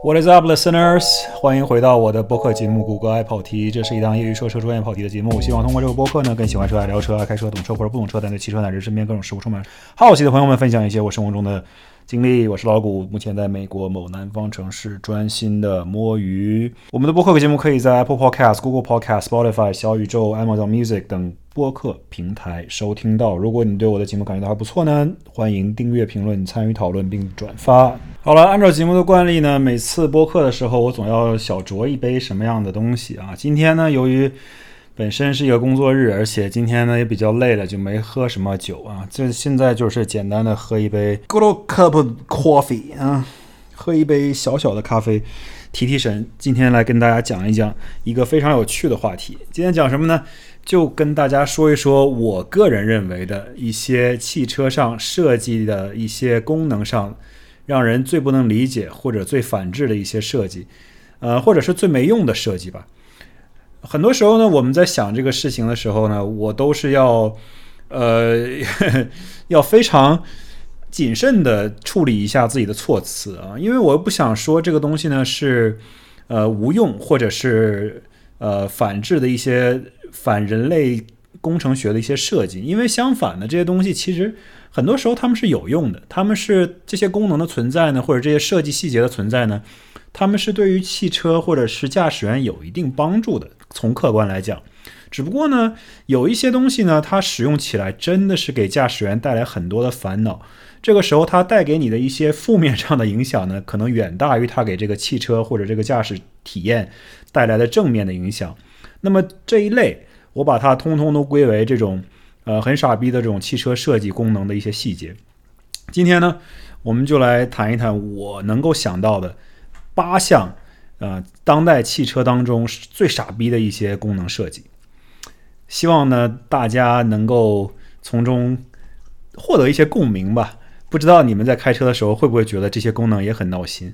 What is up, listeners？欢迎回到我的播客节目《谷歌爱跑题》，这是一档业余说车、专业跑题的节目。希望通过这个播客呢，跟喜欢车、爱聊车、爱开车、懂车或者不懂车，但对汽车乃至身边各种事物充满好奇的朋友们分享一些我生活中的经历。我是老谷，目前在美国某南方城市专心的摸鱼。我们的播客节目可以在 Apple Podcast、Google Podcast、Spotify、小宇宙、Amazon Music 等播客平台收听到。如果你对我的节目感觉到还不错呢，欢迎订阅、评论、参与讨论并转发。好了，按照节目的惯例呢，每次播客的时候，我总要小酌一杯什么样的东西啊？今天呢，由于本身是一个工作日，而且今天呢也比较累了，就没喝什么酒啊。这现在就是简单的喝一杯 good cup coffee 啊，喝一杯小小的咖啡，提提神。今天来跟大家讲一讲一个非常有趣的话题。今天讲什么呢？就跟大家说一说我个人认为的一些汽车上设计的一些功能上。让人最不能理解或者最反智的一些设计，呃，或者是最没用的设计吧。很多时候呢，我们在想这个事情的时候呢，我都是要，呃，要非常谨慎的处理一下自己的措辞啊，因为我不想说这个东西呢是呃无用或者是呃反制的一些反人类工程学的一些设计，因为相反的这些东西其实。很多时候它们是有用的，它们是这些功能的存在呢，或者这些设计细节的存在呢，他们是对于汽车或者是驾驶员有一定帮助的。从客观来讲，只不过呢，有一些东西呢，它使用起来真的是给驾驶员带来很多的烦恼。这个时候，它带给你的一些负面上的影响呢，可能远大于它给这个汽车或者这个驾驶体验带来的正面的影响。那么这一类，我把它通通都归为这种。呃，很傻逼的这种汽车设计功能的一些细节。今天呢，我们就来谈一谈我能够想到的八项，呃，当代汽车当中最傻逼的一些功能设计。希望呢，大家能够从中获得一些共鸣吧。不知道你们在开车的时候会不会觉得这些功能也很闹心？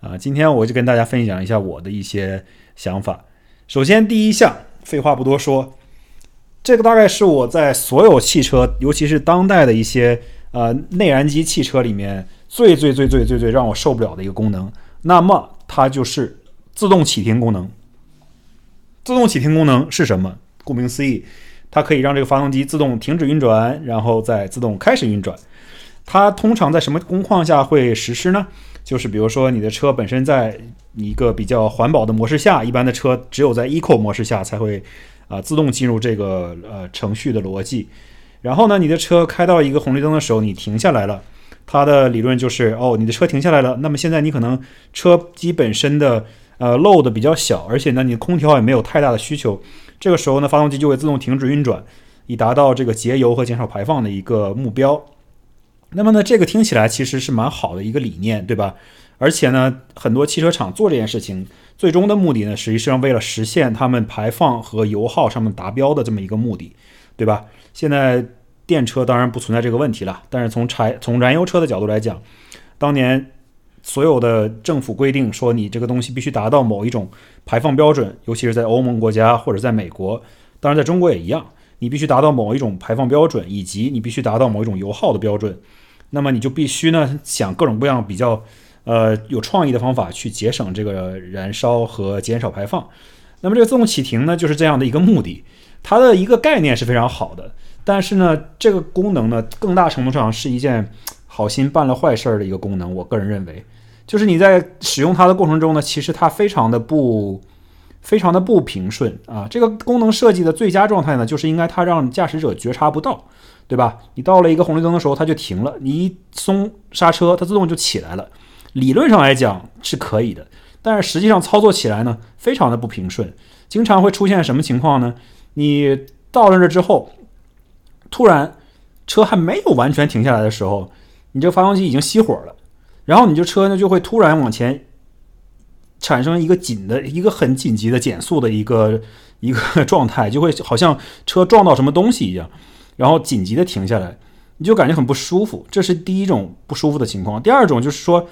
啊，今天我就跟大家分享一下我的一些想法。首先，第一项，废话不多说。这个大概是我在所有汽车，尤其是当代的一些呃内燃机汽车里面最最最最最最让我受不了的一个功能。那么它就是自动启停功能。自动启停功能是什么？顾名思义，它可以让这个发动机自动停止运转，然后再自动开始运转。它通常在什么工况下会实施呢？就是比如说你的车本身在一个比较环保的模式下，一般的车只有在 Eco 模式下才会。啊，自动进入这个呃程序的逻辑，然后呢，你的车开到一个红绿灯的时候，你停下来了，它的理论就是哦，你的车停下来了，那么现在你可能车机本身的呃漏的比较小，而且呢，你空调也没有太大的需求，这个时候呢，发动机就会自动停止运转，以达到这个节油和减少排放的一个目标。那么呢，这个听起来其实是蛮好的一个理念，对吧？而且呢，很多汽车厂做这件事情。最终的目的呢，实际上为了实现他们排放和油耗上面达标的这么一个目的，对吧？现在电车当然不存在这个问题了，但是从柴从燃油车的角度来讲，当年所有的政府规定说你这个东西必须达到某一种排放标准，尤其是在欧盟国家或者在美国，当然在中国也一样，你必须达到某一种排放标准，以及你必须达到某一种油耗的标准，那么你就必须呢想各种各样比较。呃，有创意的方法去节省这个燃烧和减少排放。那么这个自动启停呢，就是这样的一个目的。它的一个概念是非常好的，但是呢，这个功能呢，更大程度上是一件好心办了坏事儿的一个功能。我个人认为，就是你在使用它的过程中呢，其实它非常的不，非常的不平顺啊。这个功能设计的最佳状态呢，就是应该它让驾驶者觉察不到，对吧？你到了一个红绿灯的时候，它就停了；你一松刹车，它自动就起来了。理论上来讲是可以的，但是实际上操作起来呢，非常的不平顺，经常会出现什么情况呢？你到了这之后，突然车还没有完全停下来的时候，你这发动机已经熄火了，然后你这车呢就会突然往前产生一个紧的一个很紧急的减速的一个一个 状态，就会好像车撞到什么东西一样，然后紧急的停下来，你就感觉很不舒服。这是第一种不舒服的情况。第二种就是说。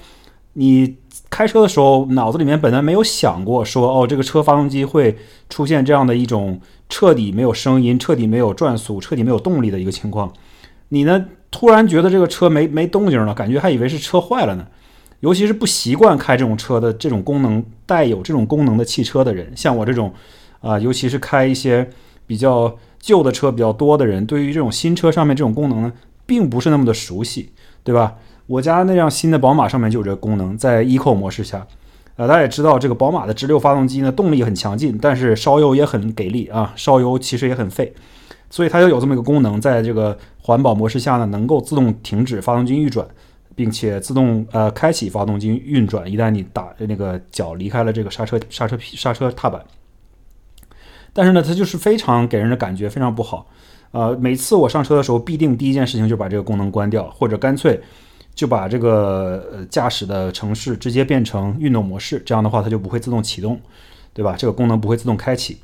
你开车的时候，脑子里面本来没有想过说，哦，这个车发动机会出现这样的一种彻底没有声音、彻底没有转速、彻底没有动力的一个情况。你呢，突然觉得这个车没没动静了，感觉还以为是车坏了呢。尤其是不习惯开这种车的这种功能带有这种功能的汽车的人，像我这种啊，尤其是开一些比较旧的车比较多的人，对于这种新车上面这种功能呢，并不是那么的熟悉，对吧？我家那辆新的宝马上面就有这个功能，在 Eco 模式下，呃，大家也知道这个宝马的直流发动机呢，动力很强劲，但是烧油也很给力啊，烧油其实也很费，所以它就有这么一个功能，在这个环保模式下呢，能够自动停止发动机运转。并且自动呃开启发动机运转，一旦你打那个脚离开了这个刹车刹车刹车踏板，但是呢，它就是非常给人的感觉非常不好。呃，每次我上车的时候，必定第一件事情就把这个功能关掉，或者干脆就把这个驾驶的城市直接变成运动模式，这样的话它就不会自动启动，对吧？这个功能不会自动开启。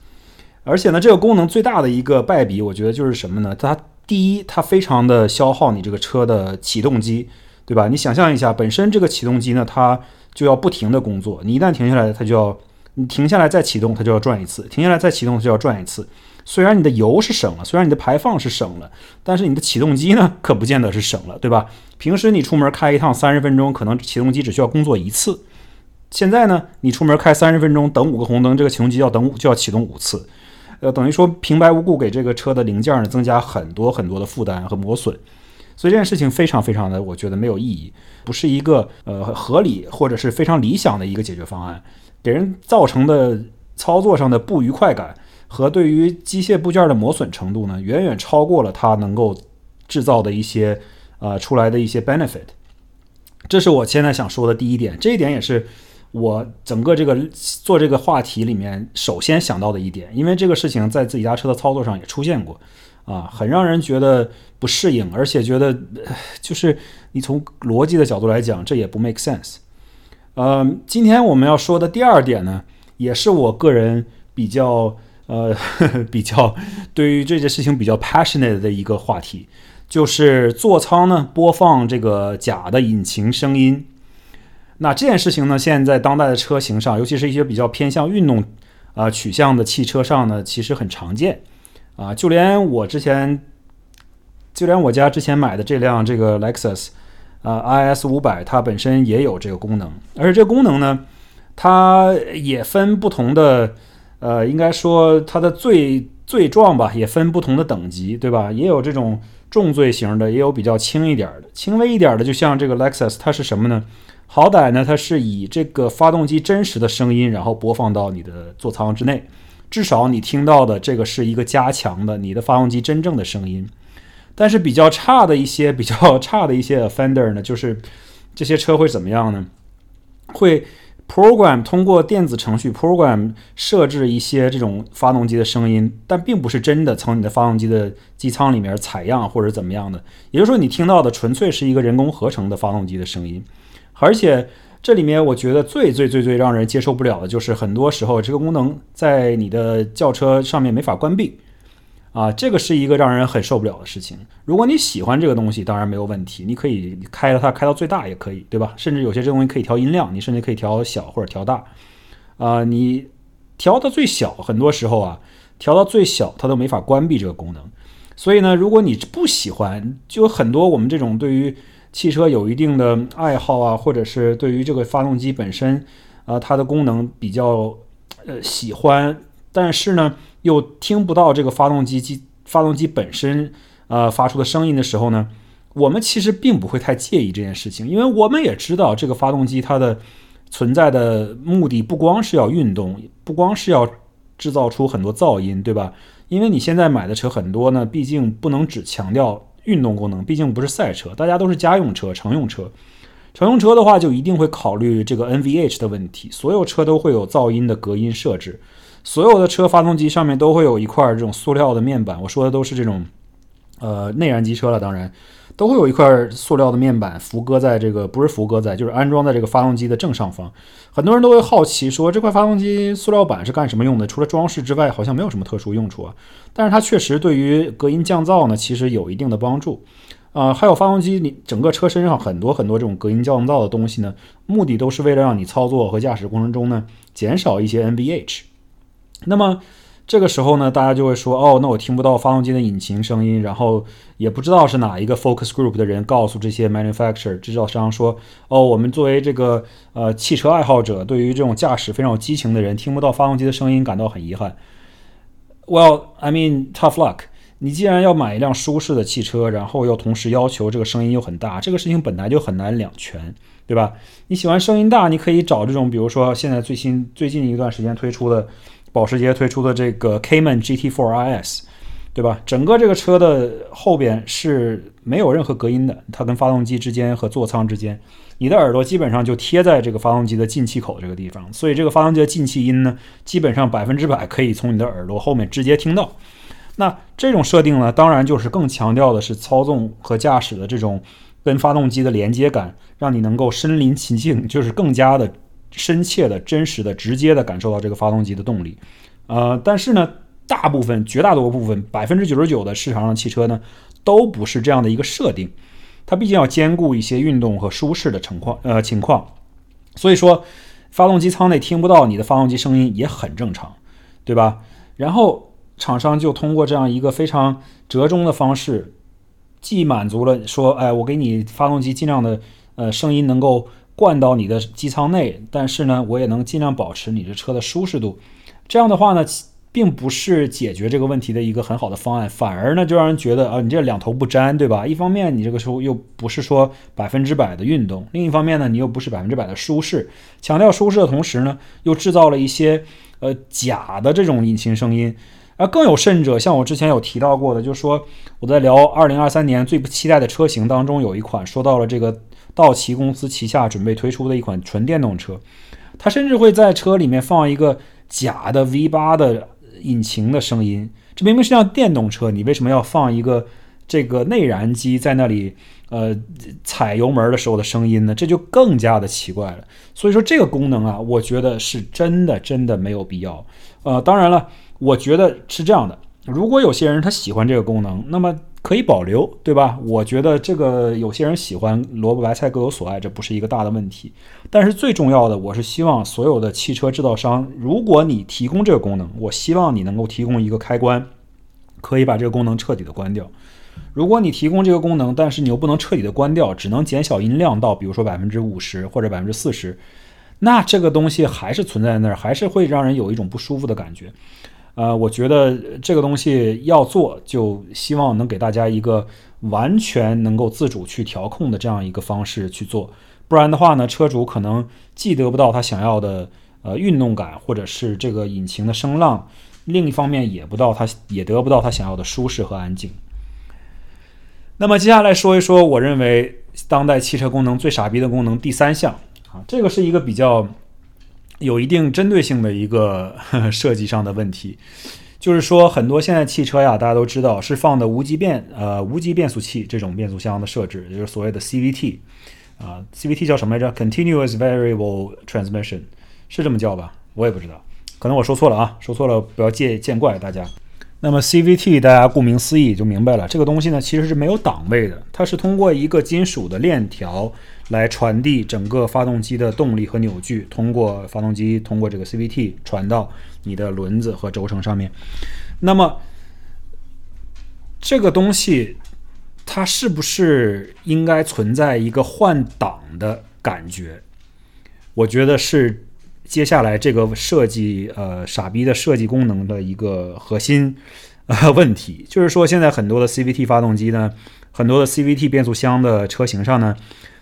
而且呢，这个功能最大的一个败笔，我觉得就是什么呢？它第一，它非常的消耗你这个车的启动机。对吧？你想象一下，本身这个启动机呢，它就要不停的工作。你一旦停下来，它就要你停下来再启动，它就要转一次；停下来再启动，它就要转一次。虽然你的油是省了，虽然你的排放是省了，但是你的启动机呢，可不见得是省了，对吧？平时你出门开一趟三十分钟，可能启动机只需要工作一次。现在呢，你出门开三十分钟，等五个红灯，这个启动机要等就要启动五次，呃，等于说平白无故给这个车的零件呢增加很多很多的负担和磨损。所以这件事情非常非常的，我觉得没有意义，不是一个呃合理或者是非常理想的一个解决方案，给人造成的操作上的不愉快感和对于机械部件的磨损程度呢，远远超过了它能够制造的一些呃出来的一些 benefit。这是我现在想说的第一点，这一点也是我整个这个做这个话题里面首先想到的一点，因为这个事情在自己家车的操作上也出现过。啊，很让人觉得不适应，而且觉得就是你从逻辑的角度来讲，这也不 make sense。呃，今天我们要说的第二点呢，也是我个人比较呃 比较对于这件事情比较 passionate 的一个话题，就是座舱呢播放这个假的引擎声音。那这件事情呢，现在当代的车型上，尤其是一些比较偏向运动啊取向的汽车上呢，其实很常见。啊，就连我之前，就连我家之前买的这辆这个 Lexus，啊，IS 五百，它本身也有这个功能。而且这个功能呢，它也分不同的，呃，应该说它的罪罪状吧，也分不同的等级，对吧？也有这种重罪型的，也有比较轻一点的。轻微一点的，就像这个 Lexus，它是什么呢？好歹呢，它是以这个发动机真实的声音，然后播放到你的座舱之内。至少你听到的这个是一个加强的你的发动机真正的声音，但是比较差的一些比较 差的一些 offender 呢，就是这些车会怎么样呢？会 program 通过电子程序 program 设置一些这种发动机的声音，但并不是真的从你的发动机的机舱里面采样或者怎么样的，也就是说你听到的纯粹是一个人工合成的发动机的声音，而且。这里面我觉得最最最最让人接受不了的就是，很多时候这个功能在你的轿车上面没法关闭，啊，这个是一个让人很受不了的事情。如果你喜欢这个东西，当然没有问题，你可以开了它开到最大也可以，对吧？甚至有些这东西可以调音量，你甚至可以调小或者调大，啊，你调到最小，很多时候啊，调到最小它都没法关闭这个功能。所以呢，如果你不喜欢，就很多我们这种对于。汽车有一定的爱好啊，或者是对于这个发动机本身，啊，它的功能比较呃喜欢，但是呢又听不到这个发动机机发动机本身呃发出的声音的时候呢，我们其实并不会太介意这件事情，因为我们也知道这个发动机它的存在的目的不光是要运动，不光是要制造出很多噪音，对吧？因为你现在买的车很多呢，毕竟不能只强调。运动功能毕竟不是赛车，大家都是家用车、乘用车。乘用车的话，就一定会考虑这个 NVH 的问题。所有车都会有噪音的隔音设置，所有的车发动机上面都会有一块这种塑料的面板。我说的都是这种，呃，内燃机车了，当然。都会有一块塑料的面板浮搁在这个，不是浮搁在，就是安装在这个发动机的正上方。很多人都会好奇说，这块发动机塑料板是干什么用的？除了装饰之外，好像没有什么特殊用处啊。但是它确实对于隔音降噪呢，其实有一定的帮助。啊，还有发动机你整个车身上很多很多这种隔音降噪的东西呢，目的都是为了让你操作和驾驶过程中呢减少一些 NVH。那么这个时候呢，大家就会说，哦，那我听不到发动机的引擎声音，然后也不知道是哪一个 focus group 的人告诉这些 manufacturer 制造商说，哦，我们作为这个呃汽车爱好者，对于这种驾驶非常有激情的人，听不到发动机的声音感到很遗憾。Well, I mean, tough luck. 你既然要买一辆舒适的汽车，然后又同时要求这个声音又很大，这个事情本来就很难两全，对吧？你喜欢声音大，你可以找这种，比如说现在最新最近一段时间推出的。保时捷推出的这个 Cayman GT4 RS，对吧？整个这个车的后边是没有任何隔音的，它跟发动机之间和座舱之间，你的耳朵基本上就贴在这个发动机的进气口这个地方，所以这个发动机的进气音呢，基本上百分之百可以从你的耳朵后面直接听到。那这种设定呢，当然就是更强调的是操纵和驾驶的这种跟发动机的连接感，让你能够身临其境，就是更加的。深切的、真实的、直接的感受到这个发动机的动力，呃，但是呢，大部分、绝大多数部分、百分之九十九的市场上汽车呢，都不是这样的一个设定。它毕竟要兼顾一些运动和舒适的情况，呃，情况。所以说，发动机舱内听不到你的发动机声音也很正常，对吧？然后厂商就通过这样一个非常折中的方式，既满足了说，哎，我给你发动机尽量的，呃，声音能够。灌到你的机舱内，但是呢，我也能尽量保持你的车的舒适度。这样的话呢，并不是解决这个问题的一个很好的方案，反而呢，就让人觉得啊，你这两头不沾，对吧？一方面你这个时候又不是说百分之百的运动，另一方面呢，你又不是百分之百的舒适。强调舒适的同时呢，又制造了一些呃假的这种引擎声音。而更有甚者，像我之前有提到过的，就是说我在聊二零二三年最不期待的车型当中，有一款说到了这个。道奇公司旗下准备推出的一款纯电动车，它甚至会在车里面放一个假的 V8 的引擎的声音。这明明是辆电动车，你为什么要放一个这个内燃机在那里？呃，踩油门的时候的声音呢？这就更加的奇怪了。所以说这个功能啊，我觉得是真的真的没有必要。呃，当然了，我觉得是这样的。如果有些人他喜欢这个功能，那么。可以保留，对吧？我觉得这个有些人喜欢萝卜白菜各有所爱，这不是一个大的问题。但是最重要的，我是希望所有的汽车制造商，如果你提供这个功能，我希望你能够提供一个开关，可以把这个功能彻底的关掉。如果你提供这个功能，但是你又不能彻底的关掉，只能减小音量到比如说百分之五十或者百分之四十，那这个东西还是存在那儿，还是会让人有一种不舒服的感觉。呃，我觉得这个东西要做，就希望能给大家一个完全能够自主去调控的这样一个方式去做，不然的话呢，车主可能既得不到他想要的呃运动感，或者是这个引擎的声浪，另一方面也不到他也得不到他想要的舒适和安静。那么接下来说一说，我认为当代汽车功能最傻逼的功能第三项啊，这个是一个比较。有一定针对性的一个 设计上的问题，就是说很多现在汽车呀，大家都知道是放的无极变呃无极变速器这种变速箱的设置，也就是所谓的 CVT 啊，CVT 叫什么来着？Continuous Variable Transmission 是这么叫吧？我也不知道，可能我说错了啊，说错了不要见见怪大家。那么 CVT 大家顾名思义就明白了，这个东西呢其实是没有档位的，它是通过一个金属的链条。来传递整个发动机的动力和扭矩，通过发动机通过这个 CVT 传到你的轮子和轴承上面。那么这个东西它是不是应该存在一个换挡的感觉？我觉得是接下来这个设计呃傻逼的设计功能的一个核心呃问题，就是说现在很多的 CVT 发动机呢，很多的 CVT 变速箱的车型上呢。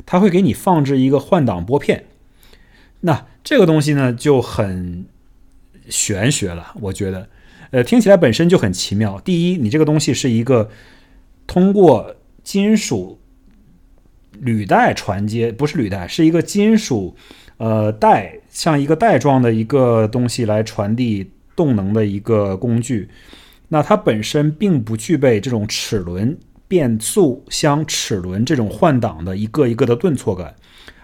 它会给你放置一个换挡拨片，那这个东西呢就很玄学了，我觉得，呃，听起来本身就很奇妙。第一，你这个东西是一个通过金属履带传接，不是履带，是一个金属呃带，像一个带状的一个东西来传递动能的一个工具。那它本身并不具备这种齿轮。变速箱齿轮这种换挡的一个一个的顿挫感，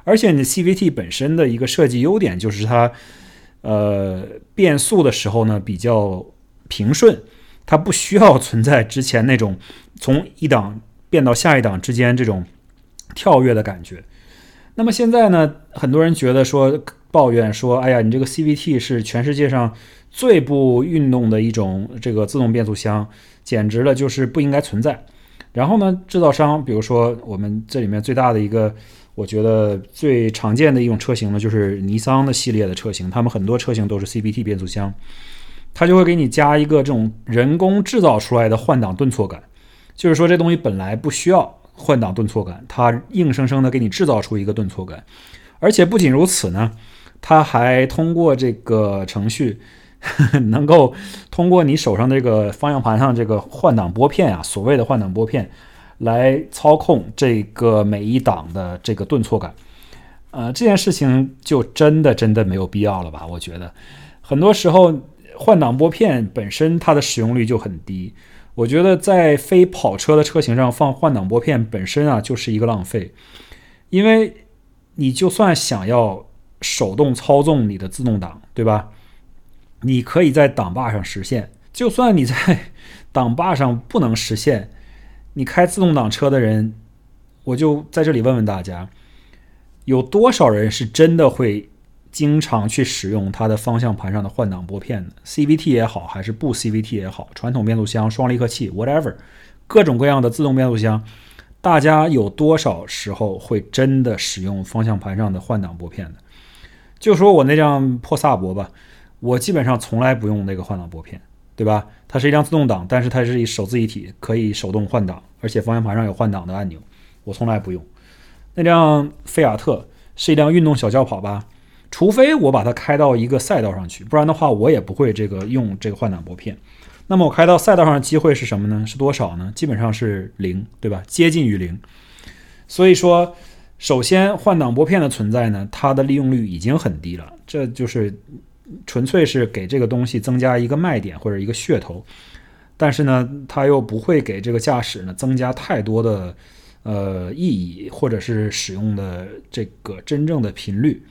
而且你 CVT 本身的一个设计优点就是它，呃，变速的时候呢比较平顺，它不需要存在之前那种从一档变到下一档之间这种跳跃的感觉。那么现在呢，很多人觉得说抱怨说：“哎呀，你这个 CVT 是全世界上最不运动的一种这个自动变速箱，简直了，就是不应该存在。”然后呢，制造商，比如说我们这里面最大的一个，我觉得最常见的一种车型呢，就是尼桑的系列的车型，他们很多车型都是 CVT 变速箱，它就会给你加一个这种人工制造出来的换挡顿挫感，就是说这东西本来不需要换挡顿挫感，它硬生生的给你制造出一个顿挫感，而且不仅如此呢。它还通过这个程序，能够通过你手上这个方向盘上这个换挡拨片啊，所谓的换挡拨片，来操控这个每一档的这个顿挫感。呃，这件事情就真的真的没有必要了吧？我觉得，很多时候换挡拨片本身它的使用率就很低。我觉得在非跑车的车型上放换挡拨片本身啊就是一个浪费，因为你就算想要。手动操纵你的自动挡，对吧？你可以在挡把上实现。就算你在 挡把上不能实现，你开自动挡车的人，我就在这里问问大家：有多少人是真的会经常去使用它的方向盘上的换挡拨片的？CVT 也好，还是不 CVT 也好，传统变速箱、双离合器，whatever，各种各样的自动变速箱，大家有多少时候会真的使用方向盘上的换挡拨片的？就说我那辆破萨博吧，我基本上从来不用那个换挡拨片，对吧？它是一辆自动挡，但是它是一手自一体，可以手动换挡，而且方向盘上有换挡的按钮，我从来不用。那辆菲亚特是一辆运动小轿跑吧，除非我把它开到一个赛道上去，不然的话我也不会这个用这个换挡拨片。那么我开到赛道上的机会是什么呢？是多少呢？基本上是零，对吧？接近于零。所以说。首先，换挡拨片的存在呢，它的利用率已经很低了，这就是纯粹是给这个东西增加一个卖点或者一个噱头，但是呢，它又不会给这个驾驶呢增加太多的呃意义，或者是使用的这个真正的频率。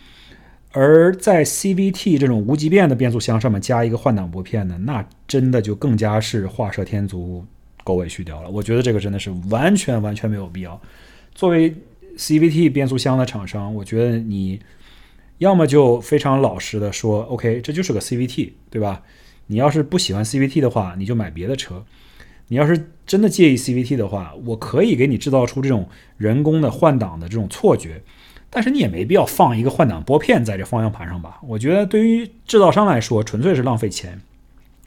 而在 CVT 这种无级变的变速箱上面加一个换挡拨片呢，那真的就更加是画蛇添足、狗尾续貂了。我觉得这个真的是完全完全没有必要。作为 CVT 变速箱的厂商，我觉得你要么就非常老实的说，OK，这就是个 CVT，对吧？你要是不喜欢 CVT 的话，你就买别的车。你要是真的介意 CVT 的话，我可以给你制造出这种人工的换挡的这种错觉，但是你也没必要放一个换挡拨片在这方向盘上吧？我觉得对于制造商来说，纯粹是浪费钱。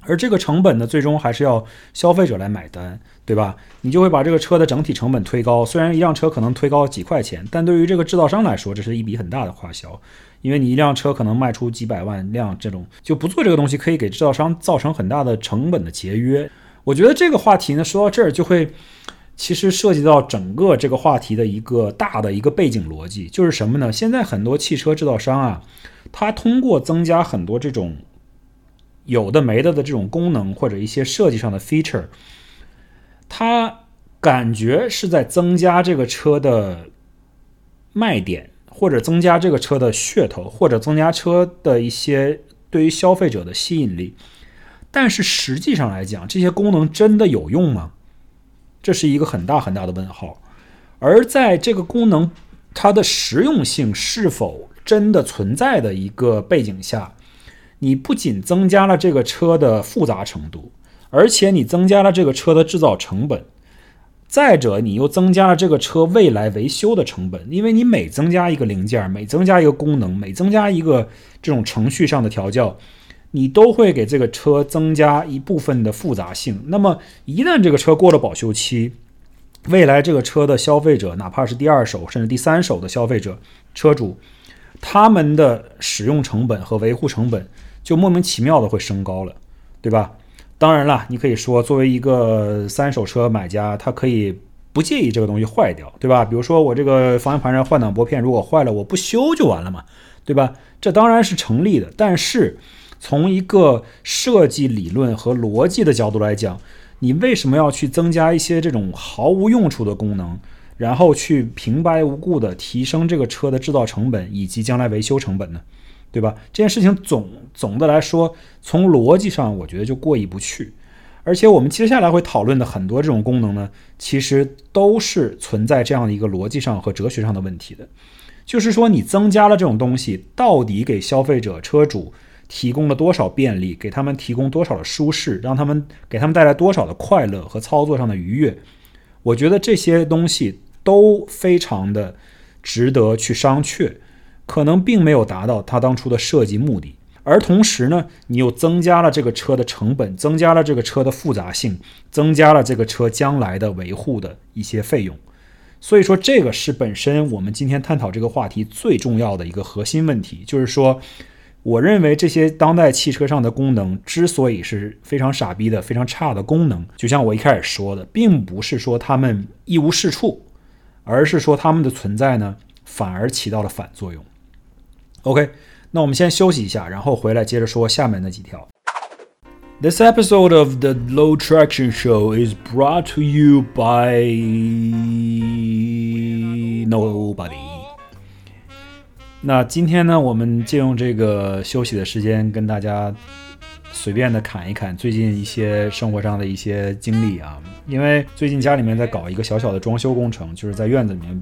而这个成本呢，最终还是要消费者来买单，对吧？你就会把这个车的整体成本推高。虽然一辆车可能推高几块钱，但对于这个制造商来说，这是一笔很大的花销。因为你一辆车可能卖出几百万辆，这种就不做这个东西，可以给制造商造成很大的成本的节约。我觉得这个话题呢，说到这儿就会，其实涉及到整个这个话题的一个大的一个背景逻辑，就是什么呢？现在很多汽车制造商啊，它通过增加很多这种。有的没的的这种功能或者一些设计上的 feature，它感觉是在增加这个车的卖点，或者增加这个车的噱头，或者增加车的一些对于消费者的吸引力。但是实际上来讲，这些功能真的有用吗？这是一个很大很大的问号。而在这个功能它的实用性是否真的存在的一个背景下。你不仅增加了这个车的复杂程度，而且你增加了这个车的制造成本。再者，你又增加了这个车未来维修的成本，因为你每增加一个零件，每增加一个功能，每增加一个这种程序上的调教，你都会给这个车增加一部分的复杂性。那么，一旦这个车过了保修期，未来这个车的消费者，哪怕是第二手甚至第三手的消费者车主，他们的使用成本和维护成本。就莫名其妙的会升高了，对吧？当然了，你可以说作为一个三手车买家，他可以不介意这个东西坏掉，对吧？比如说我这个方向盘上换挡拨片如果坏了，我不修就完了嘛，对吧？这当然是成立的。但是从一个设计理论和逻辑的角度来讲，你为什么要去增加一些这种毫无用处的功能，然后去平白无故的提升这个车的制造成本以及将来维修成本呢？对吧？这件事情总总的来说，从逻辑上我觉得就过意不去。而且我们接下来会讨论的很多这种功能呢，其实都是存在这样的一个逻辑上和哲学上的问题的。就是说你增加了这种东西，到底给消费者、车主提供了多少便利，给他们提供多少的舒适，让他们给他们带来多少的快乐和操作上的愉悦？我觉得这些东西都非常的值得去商榷，可能并没有达到他当初的设计目的。而同时呢，你又增加了这个车的成本，增加了这个车的复杂性，增加了这个车将来的维护的一些费用。所以说，这个是本身我们今天探讨这个话题最重要的一个核心问题，就是说，我认为这些当代汽车上的功能之所以是非常傻逼的、非常差的功能，就像我一开始说的，并不是说它们一无是处，而是说它们的存在呢，反而起到了反作用。OK。那我们先休息一下，然后回来接着说下面那几条。This episode of the Low Traction Show is brought to you by nobody。那今天呢，我们借用这个休息的时间，跟大家随便的侃一侃最近一些生活上的一些经历啊。因为最近家里面在搞一个小小的装修工程，就是在院子里面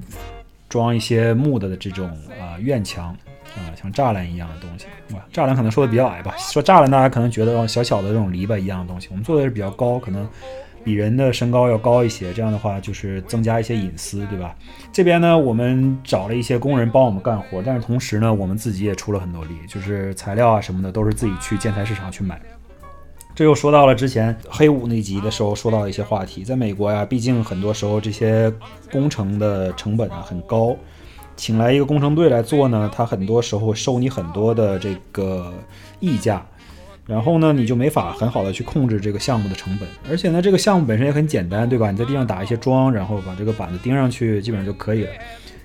装一些木的的这种啊院墙。啊，像栅栏一样的东西，哇，栅栏可能说的比较矮吧。说栅栏，大家可能觉得，小小的这种篱笆一样的东西。我们做的是比较高，可能比人的身高要高一些。这样的话，就是增加一些隐私，对吧？这边呢，我们找了一些工人帮我们干活，但是同时呢，我们自己也出了很多力，就是材料啊什么的都是自己去建材市场去买。这又说到了之前黑五那集的时候说到的一些话题，在美国呀，毕竟很多时候这些工程的成本啊很高。请来一个工程队来做呢，他很多时候收你很多的这个溢价，然后呢，你就没法很好的去控制这个项目的成本。而且呢，这个项目本身也很简单，对吧？你在地上打一些桩，然后把这个板子钉上去，基本上就可以了。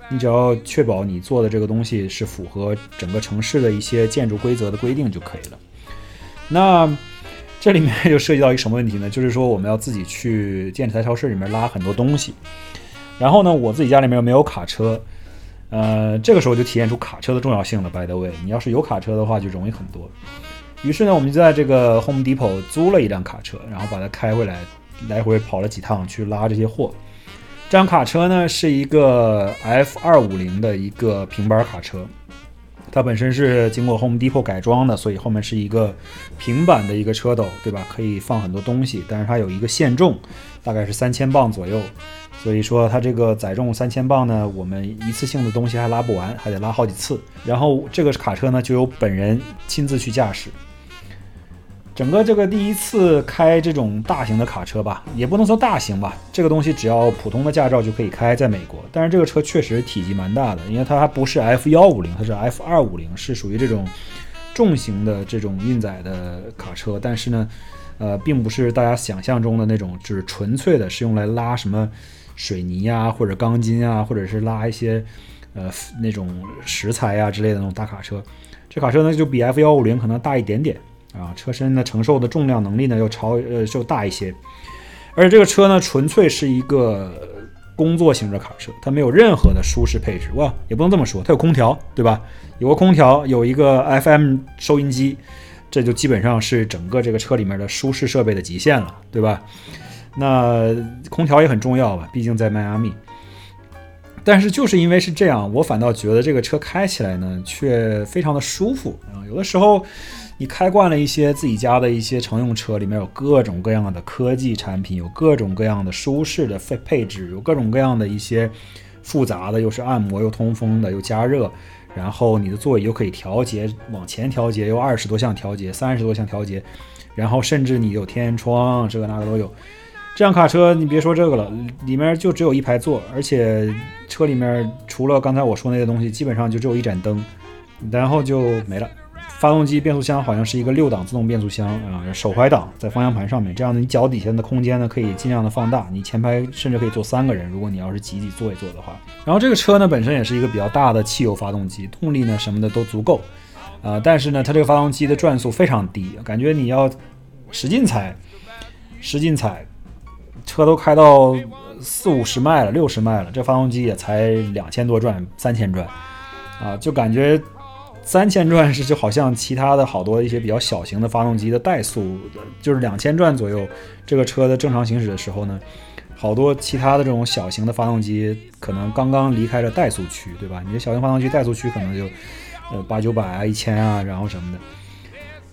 你只要确保你做的这个东西是符合整个城市的一些建筑规则的规定就可以了。那这里面就涉及到一个什么问题呢？就是说我们要自己去建材超市里面拉很多东西，然后呢，我自己家里面又没有卡车。呃，这个时候就体现出卡车的重要性了。By the way，你要是有卡车的话，就容易很多。于是呢，我们就在这个 Home Depot 租了一辆卡车，然后把它开回来，来回跑了几趟去拉这些货。这辆卡车呢是一个 F 二五零的一个平板卡车，它本身是经过 Home Depot 改装的，所以后面是一个平板的一个车斗，对吧？可以放很多东西，但是它有一个限重，大概是三千磅左右。所以说它这个载重三千磅呢，我们一次性的东西还拉不完，还得拉好几次。然后这个卡车呢，就由本人亲自去驾驶。整个这个第一次开这种大型的卡车吧，也不能说大型吧，这个东西只要普通的驾照就可以开，在美国。但是这个车确实体积蛮大的，因为它还不是 F 幺五零，它是 F 二五零，是属于这种重型的这种运载的卡车。但是呢，呃，并不是大家想象中的那种，就是纯粹的是用来拉什么。水泥呀，或者钢筋啊，或者是拉一些，呃，那种石材呀之类的那种大卡车。这卡车呢，就比 F 幺五零可能大一点点啊，车身呢承受的重量能力呢又超呃就大一些。而且这个车呢，纯粹是一个工作型的卡车，它没有任何的舒适配置。哇，也不能这么说，它有空调，对吧？有个空调，有一个 FM 收音机，这就基本上是整个这个车里面的舒适设备的极限了，对吧？那空调也很重要吧，毕竟在迈阿密。但是就是因为是这样，我反倒觉得这个车开起来呢，却非常的舒服啊。有的时候，你开惯了一些自己家的一些乘用车，里面有各种各样的科技产品，有各种各样的舒适的配配置，有各种各样的一些复杂的，又是按摩又通风的又加热，然后你的座椅又可以调节，往前调节，有二十多项调节，三十多项调节，然后甚至你有天窗，这个那个都有。这辆卡车，你别说这个了，里面就只有一排座，而且车里面除了刚才我说那些东西，基本上就只有一盏灯，然后就没了。发动机、变速箱好像是一个六档自动变速箱啊，手怀档在方向盘上面，这样的你脚底下的空间呢可以尽量的放大，你前排甚至可以坐三个人，如果你要是挤挤坐一坐的话。然后这个车呢本身也是一个比较大的汽油发动机，动力呢什么的都足够啊，但是呢它这个发动机的转速非常低，感觉你要使劲踩，使劲踩。车都开到四五十迈了，六十迈了，这发动机也才两千多转，三千转，啊，就感觉三千转是就好像其他的好多一些比较小型的发动机的怠速，就是两千转左右，这个车的正常行驶的时候呢，好。多其他的这种小型的发动机可能刚刚离开了怠速区，对吧？你的小型发动机怠速区可能就呃八九百啊、一千啊，然后什么的。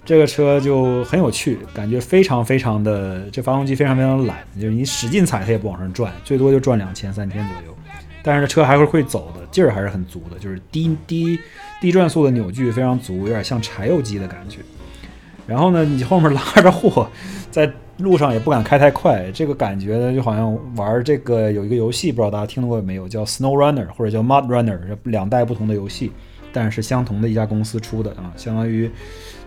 这个车就很有趣，感觉非常非常的，这发动机非常非常懒，就是你使劲踩它也不往上转，最多就转两千三千左右。但是这车还是会走的，劲儿还是很足的，就是低低低转速的扭矩非常足，有点像柴油机的感觉。然后呢，你后面拉着货，在路上也不敢开太快，这个感觉呢，就好像玩这个有一个游戏，不知道大家听过没有，叫 Snow Runner 或者叫 Mud Runner，两代不同的游戏，但是相同的一家公司出的啊，相当于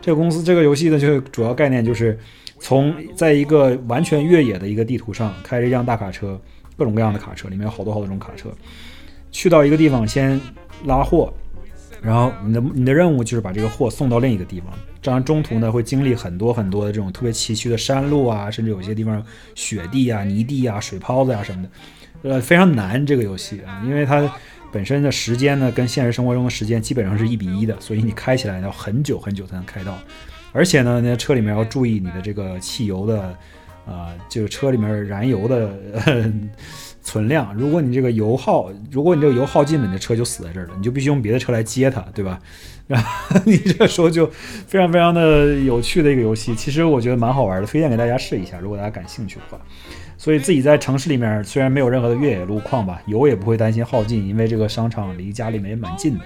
这个公司这个游戏呢，就是主要概念就是从在一个完全越野的一个地图上开着一辆大卡车。各种各样的卡车，里面有好多好多种卡车。去到一个地方先拉货，然后你的你的任务就是把这个货送到另一个地方。这样中途呢会经历很多很多的这种特别崎岖的山路啊，甚至有些地方雪地啊、泥地啊、水泡子啊什么的，呃，非常难这个游戏啊，因为它本身的时间呢跟现实生活中的时间基本上是一比一的，所以你开起来要很久很久才能开到。而且呢，那车里面要注意你的这个汽油的。啊，就是车里面燃油的 存量，如果你这个油耗，如果你这个油耗尽了，你的车就死在这儿了，你就必须用别的车来接它，对吧？然后你这时候就非常非常的有趣的一个游戏，其实我觉得蛮好玩的，推荐给大家试一下，如果大家感兴趣的话。所以自己在城市里面虽然没有任何的越野路况吧，油也不会担心耗尽，因为这个商场离家里面也蛮近的。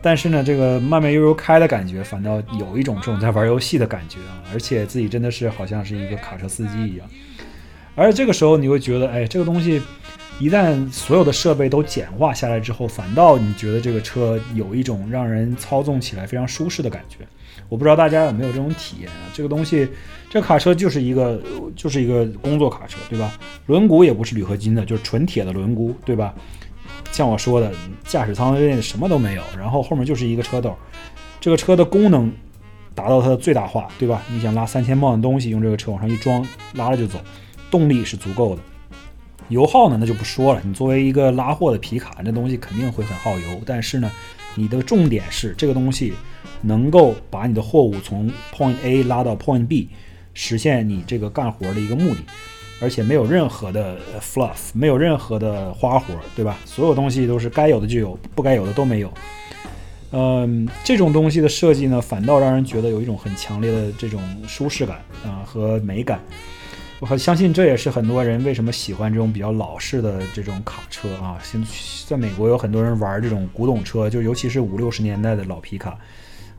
但是呢，这个慢慢悠悠开的感觉，反倒有一种这种在玩游戏的感觉啊！而且自己真的是好像是一个卡车司机一样。而这个时候你会觉得，哎，这个东西一旦所有的设备都简化下来之后，反倒你觉得这个车有一种让人操纵起来非常舒适的感觉。我不知道大家有没有这种体验啊？这个东西，这卡车就是一个就是一个工作卡车，对吧？轮毂也不是铝合金的，就是纯铁的轮毂，对吧？像我说的，驾驶舱内什么都没有，然后后面就是一个车斗。这个车的功能达到它的最大化，对吧？你想拉三千磅的东西，用这个车往上一装，拉了就走，动力是足够的。油耗呢，那就不说了。你作为一个拉货的皮卡，这东西肯定会很耗油。但是呢，你的重点是这个东西能够把你的货物从 Point A 拉到 Point B，实现你这个干活的一个目的。而且没有任何的 fluff，没有任何的花活，对吧？所有东西都是该有的就有，不该有的都没有。嗯，这种东西的设计呢，反倒让人觉得有一种很强烈的这种舒适感啊和美感。我很相信这也是很多人为什么喜欢这种比较老式的这种卡车啊。现在美国有很多人玩这种古董车，就尤其是五六十年代的老皮卡，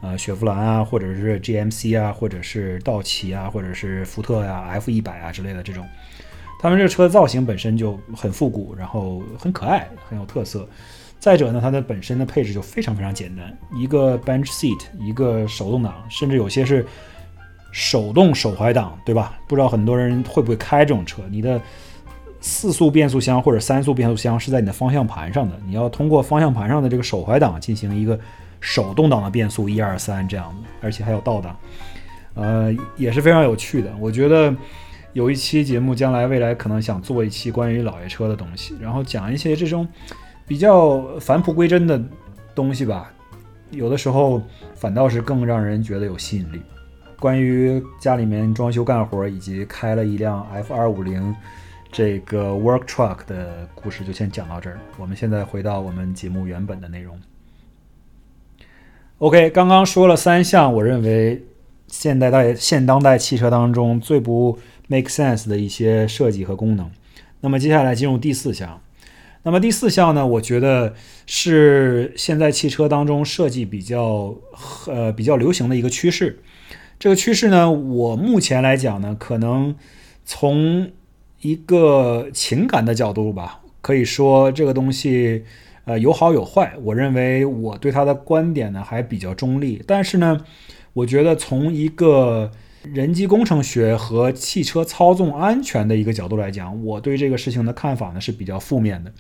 呃，雪佛兰啊，或者是 GMC 啊，或者是道奇啊，或者是福特呀、F 一百啊之类的这种。他们这个车的造型本身就很复古，然后很可爱，很有特色。再者呢，它的本身的配置就非常非常简单，一个 bench seat，一个手动挡，甚至有些是手动手怀档，对吧？不知道很多人会不会开这种车？你的四速变速箱或者三速变速箱是在你的方向盘上的，你要通过方向盘上的这个手怀档进行一个手动挡的变速，一二三这样的，而且还有倒档，呃，也是非常有趣的。我觉得。有一期节目，将来未来可能想做一期关于老爷车的东西，然后讲一些这种比较返璞归真的东西吧。有的时候反倒是更让人觉得有吸引力。关于家里面装修干活以及开了一辆 F 二五零这个 work truck 的故事，就先讲到这儿。我们现在回到我们节目原本的内容。OK，刚刚说了三项，我认为现代代现当代汽车当中最不 make sense 的一些设计和功能。那么接下来进入第四项。那么第四项呢，我觉得是现在汽车当中设计比较呃比较流行的一个趋势。这个趋势呢，我目前来讲呢，可能从一个情感的角度吧，可以说这个东西呃有好有坏。我认为我对他的观点呢还比较中立。但是呢，我觉得从一个人机工程学和汽车操纵安全的一个角度来讲，我对这个事情的看法呢是比较负面的。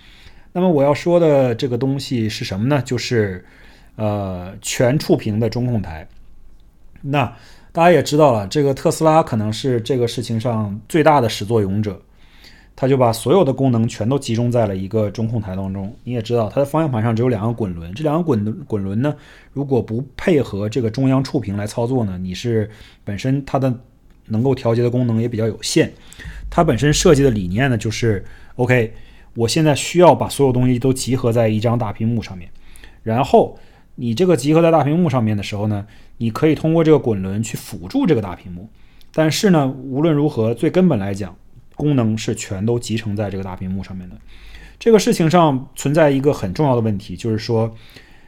那么我要说的这个东西是什么呢？就是呃全触屏的中控台。那大家也知道了，这个特斯拉可能是这个事情上最大的始作俑者。它就把所有的功能全都集中在了一个中控台当中。你也知道，它的方向盘上只有两个滚轮，这两个滚轮滚轮呢，如果不配合这个中央触屏来操作呢，你是本身它的能够调节的功能也比较有限。它本身设计的理念呢，就是 OK，我现在需要把所有东西都集合在一张大屏幕上面，然后你这个集合在大屏幕上面的时候呢，你可以通过这个滚轮去辅助这个大屏幕。但是呢，无论如何，最根本来讲，功能是全都集成在这个大屏幕上面的。这个事情上存在一个很重要的问题，就是说，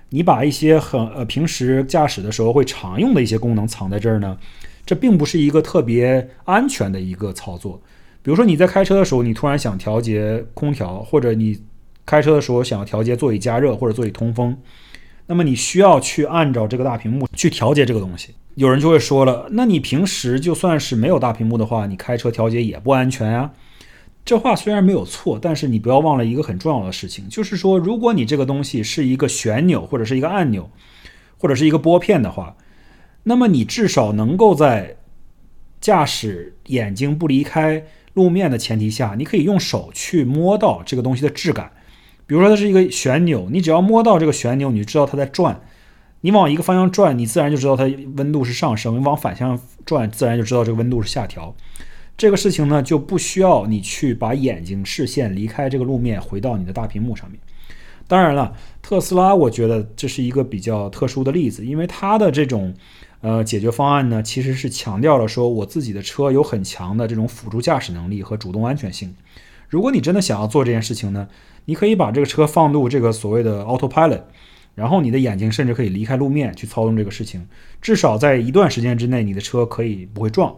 你把一些很呃平时驾驶的时候会常用的一些功能藏在这儿呢，这并不是一个特别安全的一个操作。比如说你在开车的时候，你突然想调节空调，或者你开车的时候想要调节座椅加热或者座椅通风，那么你需要去按照这个大屏幕去调节这个东西。有人就会说了，那你平时就算是没有大屏幕的话，你开车调节也不安全啊。这话虽然没有错，但是你不要忘了一个很重要的事情，就是说，如果你这个东西是一个旋钮或者是一个按钮，或者是一个拨片的话，那么你至少能够在驾驶眼睛不离开路面的前提下，你可以用手去摸到这个东西的质感。比如说它是一个旋钮，你只要摸到这个旋钮，你就知道它在转。你往一个方向转，你自然就知道它温度是上升；你往反向转，自然就知道这个温度是下调。这个事情呢，就不需要你去把眼睛视线离开这个路面，回到你的大屏幕上面。当然了，特斯拉我觉得这是一个比较特殊的例子，因为它的这种呃解决方案呢，其实是强调了说我自己的车有很强的这种辅助驾驶能力和主动安全性。如果你真的想要做这件事情呢，你可以把这个车放入这个所谓的 Autopilot，然后你的眼睛甚至可以离开路面去操纵这个事情，至少在一段时间之内，你的车可以不会撞，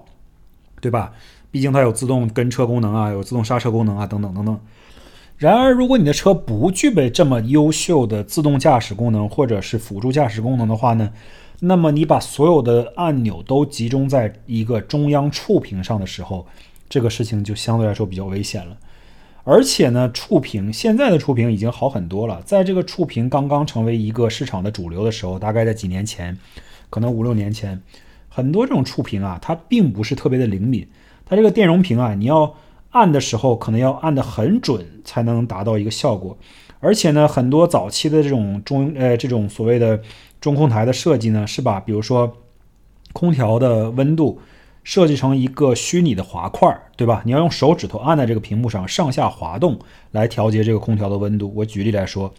对吧？毕竟它有自动跟车功能啊，有自动刹车功能啊，等等等等。然而，如果你的车不具备这么优秀的自动驾驶功能或者是辅助驾驶功能的话呢，那么你把所有的按钮都集中在一个中央触屏上的时候，这个事情就相对来说比较危险了。而且呢，触屏现在的触屏已经好很多了。在这个触屏刚刚成为一个市场的主流的时候，大概在几年前，可能五六年前，很多这种触屏啊，它并不是特别的灵敏。它这个电容屏啊，你要按的时候，可能要按得很准，才能达到一个效果。而且呢，很多早期的这种中呃这种所谓的中控台的设计呢，是把比如说空调的温度设计成一个虚拟的滑块，对吧？你要用手指头按在这个屏幕上上下滑动来调节这个空调的温度。我举例来说，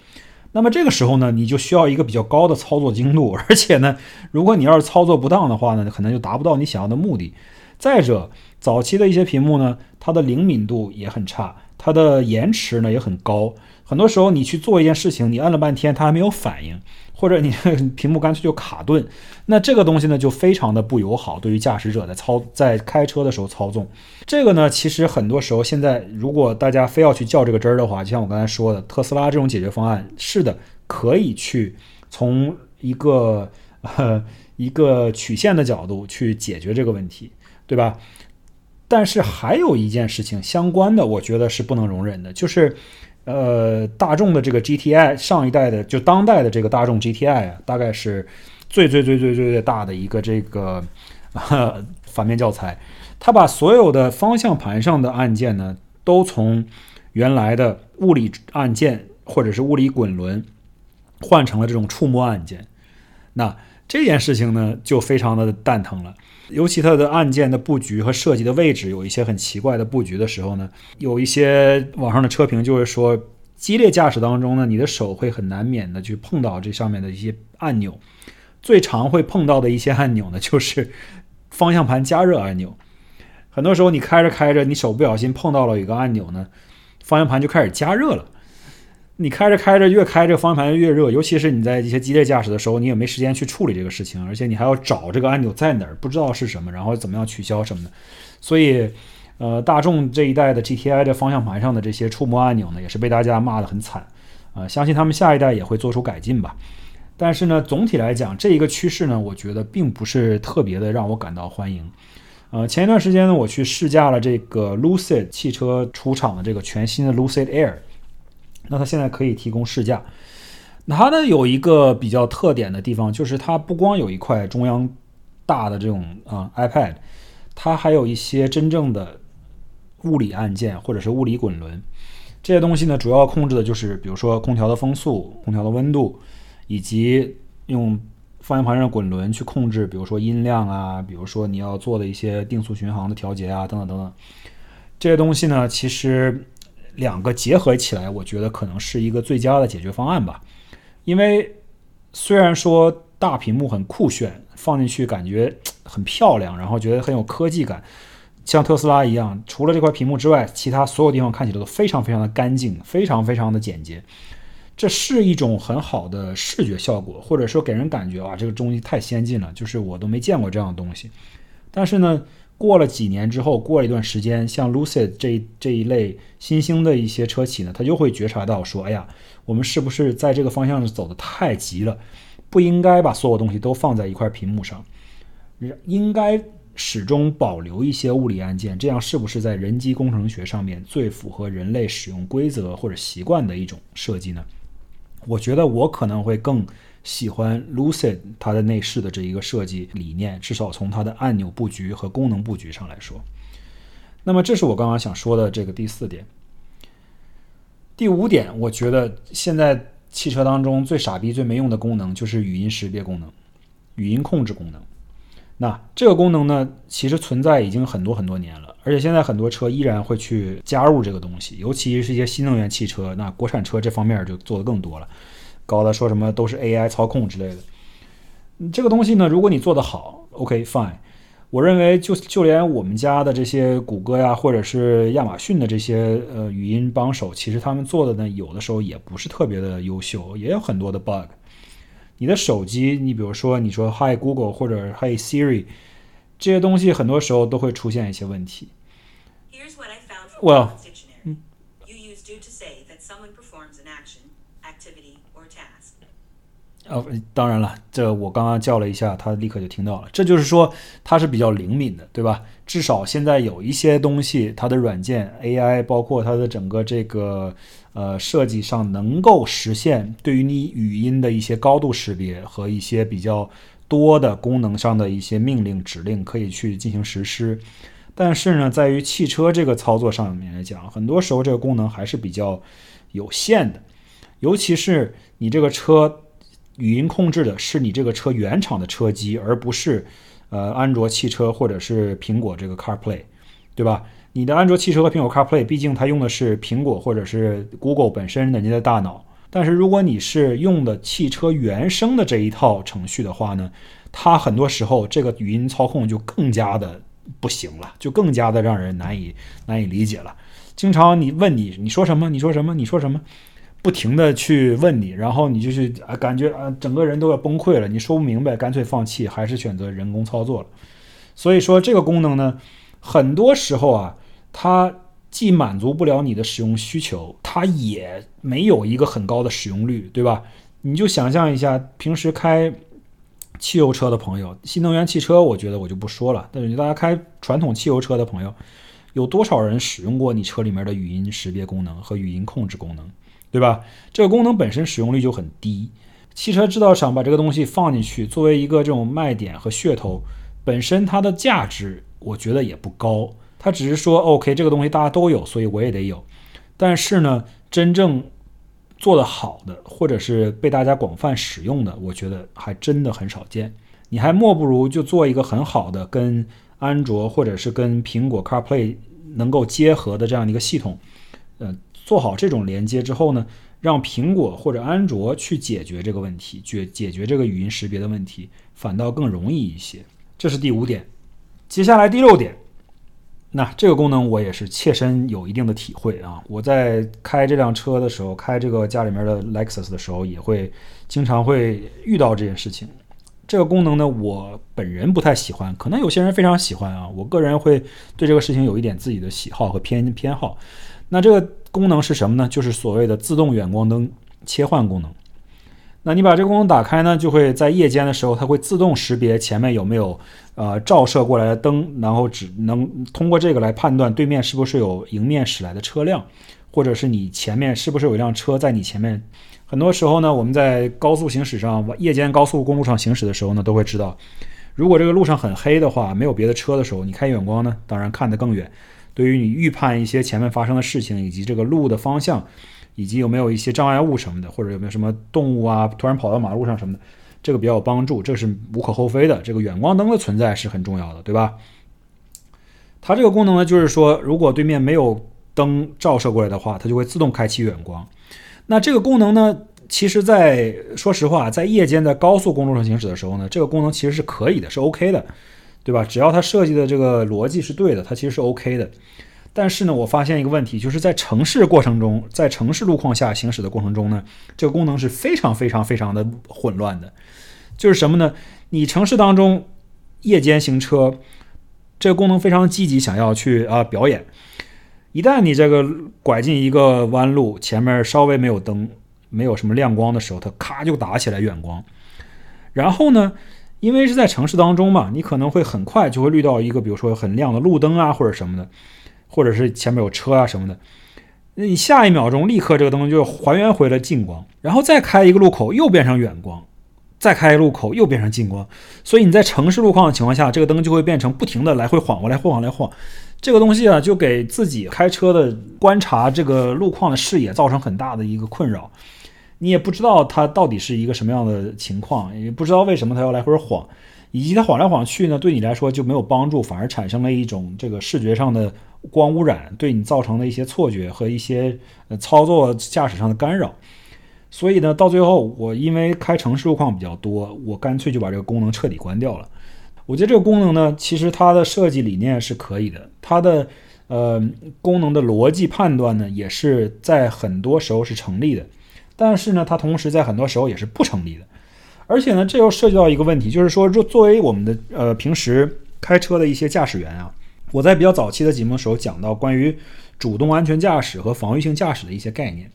那么这个时候呢，你就需要一个比较高的操作精度，而且呢，如果你要是操作不当的话呢，可能就达不到你想要的目的。再者，早期的一些屏幕呢，它的灵敏度也很差，它的延迟呢也很高。很多时候你去做一件事情，你按了半天它还没有反应，或者你屏幕干脆就卡顿，那这个东西呢就非常的不友好，对于驾驶者在操在开车的时候操纵。这个呢，其实很多时候现在如果大家非要去较这个真儿的话，就像我刚才说的，特斯拉这种解决方案是的，可以去从一个 一个曲线的角度去解决这个问题。对吧？但是还有一件事情相关的，我觉得是不能容忍的，就是，呃，大众的这个 GTI 上一代的，就当代的这个大众 GTI 啊，大概是最最最最最最大的一个这个 反面教材。它把所有的方向盘上的按键呢，都从原来的物理按键或者是物理滚轮换成了这种触摸按键。那这件事情呢，就非常的蛋疼了。尤其它的按键的布局和设计的位置有一些很奇怪的布局的时候呢，有一些网上的车评就会说，激烈驾驶当中呢，你的手会很难免的去碰到这上面的一些按钮。最常会碰到的一些按钮呢，就是方向盘加热按钮。很多时候你开着开着，你手不小心碰到了一个按钮呢，方向盘就开始加热了。你开着开着，越开这个方向盘越热，尤其是你在一些激烈驾驶的时候，你也没时间去处理这个事情，而且你还要找这个按钮在哪儿，不知道是什么，然后怎么样取消什么的。所以，呃，大众这一代的 GTI 的方向盘上的这些触摸按钮呢，也是被大家骂得很惨。啊，相信他们下一代也会做出改进吧。但是呢，总体来讲，这一个趋势呢，我觉得并不是特别的让我感到欢迎。呃，前一段时间呢，我去试驾了这个 Lucid 汽车出厂的这个全新的 Lucid Air。那它现在可以提供试驾，那它呢有一个比较特点的地方，就是它不光有一块中央大的这种啊 iPad，它还有一些真正的物理按键或者是物理滚轮，这些东西呢主要控制的就是比如说空调的风速、空调的温度，以及用方向盘上的滚轮去控制，比如说音量啊，比如说你要做的一些定速巡航的调节啊，等等等等，这些东西呢其实。两个结合起来，我觉得可能是一个最佳的解决方案吧。因为虽然说大屏幕很酷炫，放进去感觉很漂亮，然后觉得很有科技感，像特斯拉一样，除了这块屏幕之外，其他所有地方看起来都非常非常的干净，非常非常的简洁。这是一种很好的视觉效果，或者说给人感觉哇，这个东西太先进了，就是我都没见过这样的东西。但是呢，过了几年之后，过了一段时间，像 Lucid 这这一类新兴的一些车企呢，他就会觉察到说，哎呀，我们是不是在这个方向上走的太急了？不应该把所有东西都放在一块屏幕上，应该始终保留一些物理按键，这样是不是在人机工程学上面最符合人类使用规则或者习惯的一种设计呢？我觉得我可能会更。喜欢 Lucid 它的内饰的这一个设计理念，至少从它的按钮布局和功能布局上来说。那么这是我刚刚想说的这个第四点。第五点，我觉得现在汽车当中最傻逼、最没用的功能就是语音识别功能、语音控制功能。那这个功能呢，其实存在已经很多很多年了，而且现在很多车依然会去加入这个东西，尤其是一些新能源汽车，那国产车这方面就做的更多了。搞的说什么都是 AI 操控之类的，这个东西呢，如果你做得好，OK fine，我认为就就连我们家的这些谷歌呀，或者是亚马逊的这些呃语音帮手，其实他们做的呢，有的时候也不是特别的优秀，也有很多的 bug。你的手机，你比如说你说 Hi Google 或者 Hi Siri 这些东西，很多时候都会出现一些问题。Well. 呃。当然了，这我刚刚叫了一下，他立刻就听到了。这就是说，它是比较灵敏的，对吧？至少现在有一些东西，它的软件 AI，包括它的整个这个呃设计上，能够实现对于你语音的一些高度识别和一些比较多的功能上的一些命令指令，可以去进行实施。但是呢，在于汽车这个操作上面来讲，很多时候这个功能还是比较有限的。尤其是你这个车语音控制的是你这个车原厂的车机，而不是呃安卓汽车或者是苹果这个 CarPlay，对吧？你的安卓汽车和苹果 CarPlay，毕竟它用的是苹果或者是 Google 本身人家的大脑。但是如果你是用的汽车原生的这一套程序的话呢，它很多时候这个语音操控就更加的不行了，就更加的让人难以难以理解了。经常你问你你说什么？你说什么？你说什么？不停的去问你，然后你就去啊，感觉啊，整个人都要崩溃了。你说不明白，干脆放弃，还是选择人工操作了。所以说这个功能呢，很多时候啊，它既满足不了你的使用需求，它也没有一个很高的使用率，对吧？你就想象一下，平时开汽油车的朋友，新能源汽车我觉得我就不说了，但是大家开传统汽油车的朋友，有多少人使用过你车里面的语音识别功能和语音控制功能？对吧？这个功能本身使用率就很低，汽车制造商把这个东西放进去，作为一个这种卖点和噱头，本身它的价值我觉得也不高。它只是说，OK，这个东西大家都有，所以我也得有。但是呢，真正做得好的，或者是被大家广泛使用的，我觉得还真的很少见。你还莫不如就做一个很好的跟安卓或者是跟苹果 CarPlay 能够结合的这样的一个系统，嗯。做好这种连接之后呢，让苹果或者安卓去解决这个问题，解解决这个语音识别的问题，反倒更容易一些。这是第五点。接下来第六点，那这个功能我也是切身有一定的体会啊。我在开这辆车的时候，开这个家里面的 Lexus 的时候，也会经常会遇到这件事情。这个功能呢，我本人不太喜欢，可能有些人非常喜欢啊。我个人会对这个事情有一点自己的喜好和偏偏好。那这个功能是什么呢？就是所谓的自动远光灯切换功能。那你把这个功能打开呢，就会在夜间的时候，它会自动识别前面有没有呃照射过来的灯，然后只能通过这个来判断对面是不是有迎面驶来的车辆，或者是你前面是不是有一辆车在你前面。很多时候呢，我们在高速行驶上，夜间高速公路上行驶的时候呢，都会知道，如果这个路上很黑的话，没有别的车的时候，你开远光呢，当然看得更远。对于你预判一些前面发生的事情，以及这个路的方向，以及有没有一些障碍物什么的，或者有没有什么动物啊突然跑到马路上什么的，这个比较有帮助，这是无可厚非的。这个远光灯的存在是很重要的，对吧？它这个功能呢，就是说，如果对面没有灯照射过来的话，它就会自动开启远光。那这个功能呢，其实，在说实话，在夜间在高速公路上行驶的时候呢，这个功能其实是可以的，是 OK 的，对吧？只要它设计的这个逻辑是对的，它其实是 OK 的。但是呢，我发现一个问题，就是在城市过程中，在城市路况下行驶的过程中呢，这个功能是非常非常非常的混乱的。就是什么呢？你城市当中夜间行车，这个功能非常积极，想要去啊表演。一旦你这个拐进一个弯路，前面稍微没有灯，没有什么亮光的时候，它咔就打起来远光。然后呢，因为是在城市当中嘛，你可能会很快就会遇到一个，比如说很亮的路灯啊，或者什么的。或者是前面有车啊什么的，那你下一秒钟立刻这个灯就还原回了近光，然后再开一个路口又变成远光，再开一个路口又变成近光，所以你在城市路况的情况下，这个灯就会变成不停的来回晃过来晃过来晃，这个东西啊就给自己开车的观察这个路况的视野造成很大的一个困扰，你也不知道它到底是一个什么样的情况，也不知道为什么它要来回晃。以及它晃来晃去呢，对你来说就没有帮助，反而产生了一种这个视觉上的光污染，对你造成了一些错觉和一些呃操作驾驶上的干扰。所以呢，到最后我因为开城市路况比较多，我干脆就把这个功能彻底关掉了。我觉得这个功能呢，其实它的设计理念是可以的，它的呃功能的逻辑判断呢，也是在很多时候是成立的，但是呢，它同时在很多时候也是不成立的。而且呢，这又涉及到一个问题，就是说，作作为我们的呃平时开车的一些驾驶员啊，我在比较早期的节目的时候讲到关于主动安全驾驶和防御性驾驶的一些概念，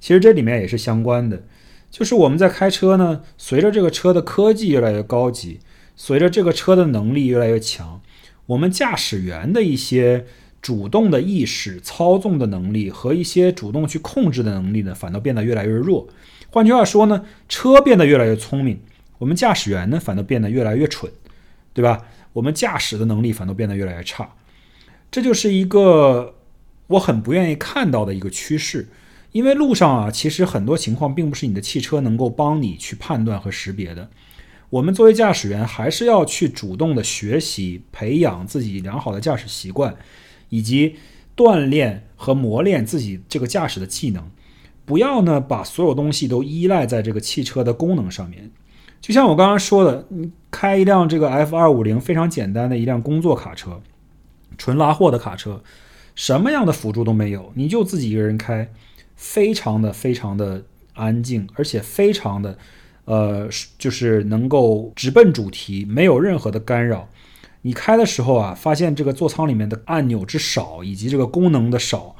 其实这里面也是相关的。就是我们在开车呢，随着这个车的科技越来越高级，随着这个车的能力越来越强，我们驾驶员的一些主动的意识、操纵的能力和一些主动去控制的能力呢，反倒变得越来越弱。换句话说呢，车变得越来越聪明，我们驾驶员呢反倒变得越来越蠢，对吧？我们驾驶的能力反倒变得越来越差，这就是一个我很不愿意看到的一个趋势。因为路上啊，其实很多情况并不是你的汽车能够帮你去判断和识别的。我们作为驾驶员，还是要去主动的学习、培养自己良好的驾驶习惯，以及锻炼和磨练自己这个驾驶的技能。不要呢，把所有东西都依赖在这个汽车的功能上面。就像我刚刚说的，你开一辆这个 F 二五零非常简单的一辆工作卡车，纯拉货的卡车，什么样的辅助都没有，你就自己一个人开，非常的非常的安静，而且非常的，呃，就是能够直奔主题，没有任何的干扰。你开的时候啊，发现这个座舱里面的按钮之少，以及这个功能的少，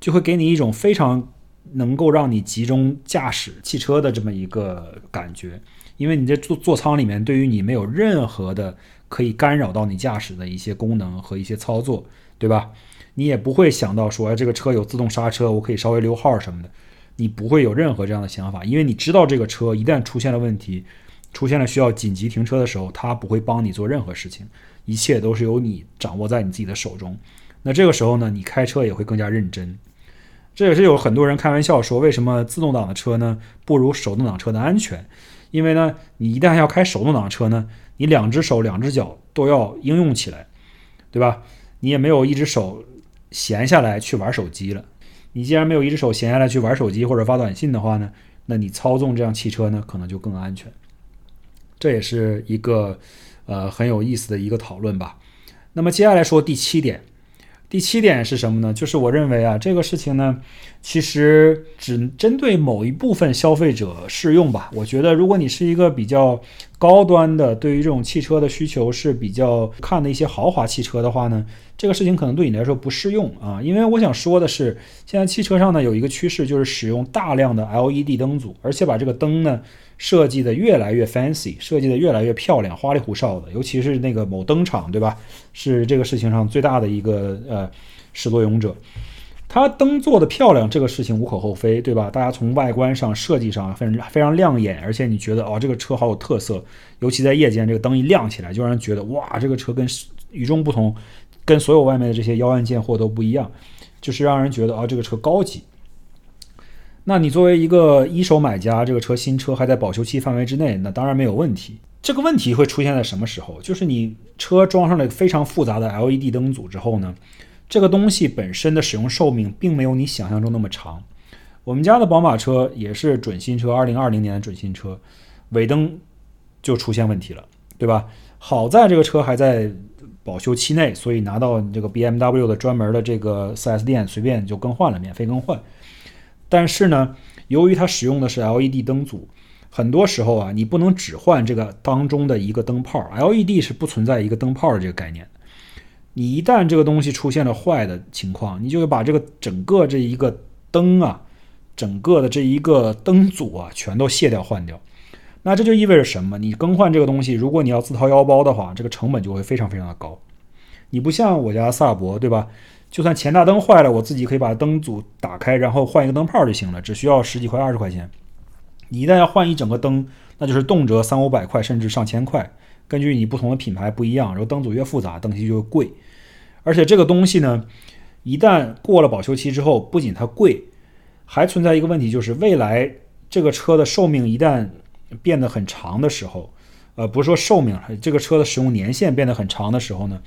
就会给你一种非常。能够让你集中驾驶汽车的这么一个感觉，因为你在座座舱里面，对于你没有任何的可以干扰到你驾驶的一些功能和一些操作，对吧？你也不会想到说，哎，这个车有自动刹车，我可以稍微溜号什么的，你不会有任何这样的想法，因为你知道这个车一旦出现了问题，出现了需要紧急停车的时候，它不会帮你做任何事情，一切都是由你掌握在你自己的手中。那这个时候呢，你开车也会更加认真。这也是有很多人开玩笑说，为什么自动挡的车呢不如手动挡车的安全？因为呢，你一旦要开手动挡车呢，你两只手、两只脚都要应用起来，对吧？你也没有一只手闲下来去玩手机了。你既然没有一只手闲下来去玩手机或者发短信的话呢，那你操纵这辆汽车呢，可能就更安全。这也是一个呃很有意思的一个讨论吧。那么接下来说第七点。第七点是什么呢？就是我认为啊，这个事情呢，其实只针对某一部分消费者适用吧。我觉得，如果你是一个比较高端的，对于这种汽车的需求是比较看的一些豪华汽车的话呢，这个事情可能对你来说不适用啊。因为我想说的是，现在汽车上呢有一个趋势，就是使用大量的 LED 灯组，而且把这个灯呢。设计的越来越 fancy，设计的越来越漂亮，花里胡哨的。尤其是那个某灯厂，对吧？是这个事情上最大的一个呃始作俑者。它灯做的漂亮，这个事情无可厚非，对吧？大家从外观上、设计上非常非常亮眼，而且你觉得哦，这个车好有特色。尤其在夜间，这个灯一亮起来，就让人觉得哇，这个车跟与众不同，跟所有外面的这些妖艳贱货都不一样，就是让人觉得啊，这个车高级。那你作为一个一手买家，这个车新车还在保修期范围之内，那当然没有问题。这个问题会出现在什么时候？就是你车装上了非常复杂的 LED 灯组之后呢，这个东西本身的使用寿命并没有你想象中那么长。我们家的宝马车也是准新车，二零二零年的准新车，尾灯就出现问题了，对吧？好在这个车还在保修期内，所以拿到这个 BMW 的专门的这个 4S 店，随便就更换了，免费更换。但是呢，由于它使用的是 LED 灯组，很多时候啊，你不能只换这个当中的一个灯泡，LED 是不存在一个灯泡的这个概念。你一旦这个东西出现了坏的情况，你就会把这个整个这一个灯啊。整个的这一个灯组啊，全都卸掉换掉，那这就意味着什么？你更换这个东西，如果你要自掏腰包的话，这个成本就会非常非常的高。你不像我家萨博，对吧？就算前大灯坏了，我自己可以把灯组打开，然后换一个灯泡就行了，只需要十几块、二十块钱。你一旦要换一整个灯，那就是动辄三五百块，甚至上千块。根据你不同的品牌不一样，然后灯组越复杂，灯器就越贵。而且这个东西呢，一旦过了保修期之后，不仅它贵。还存在一个问题，就是未来这个车的寿命一旦变得很长的时候，呃，不是说寿命，这个车的使用年限变得很长的时候呢，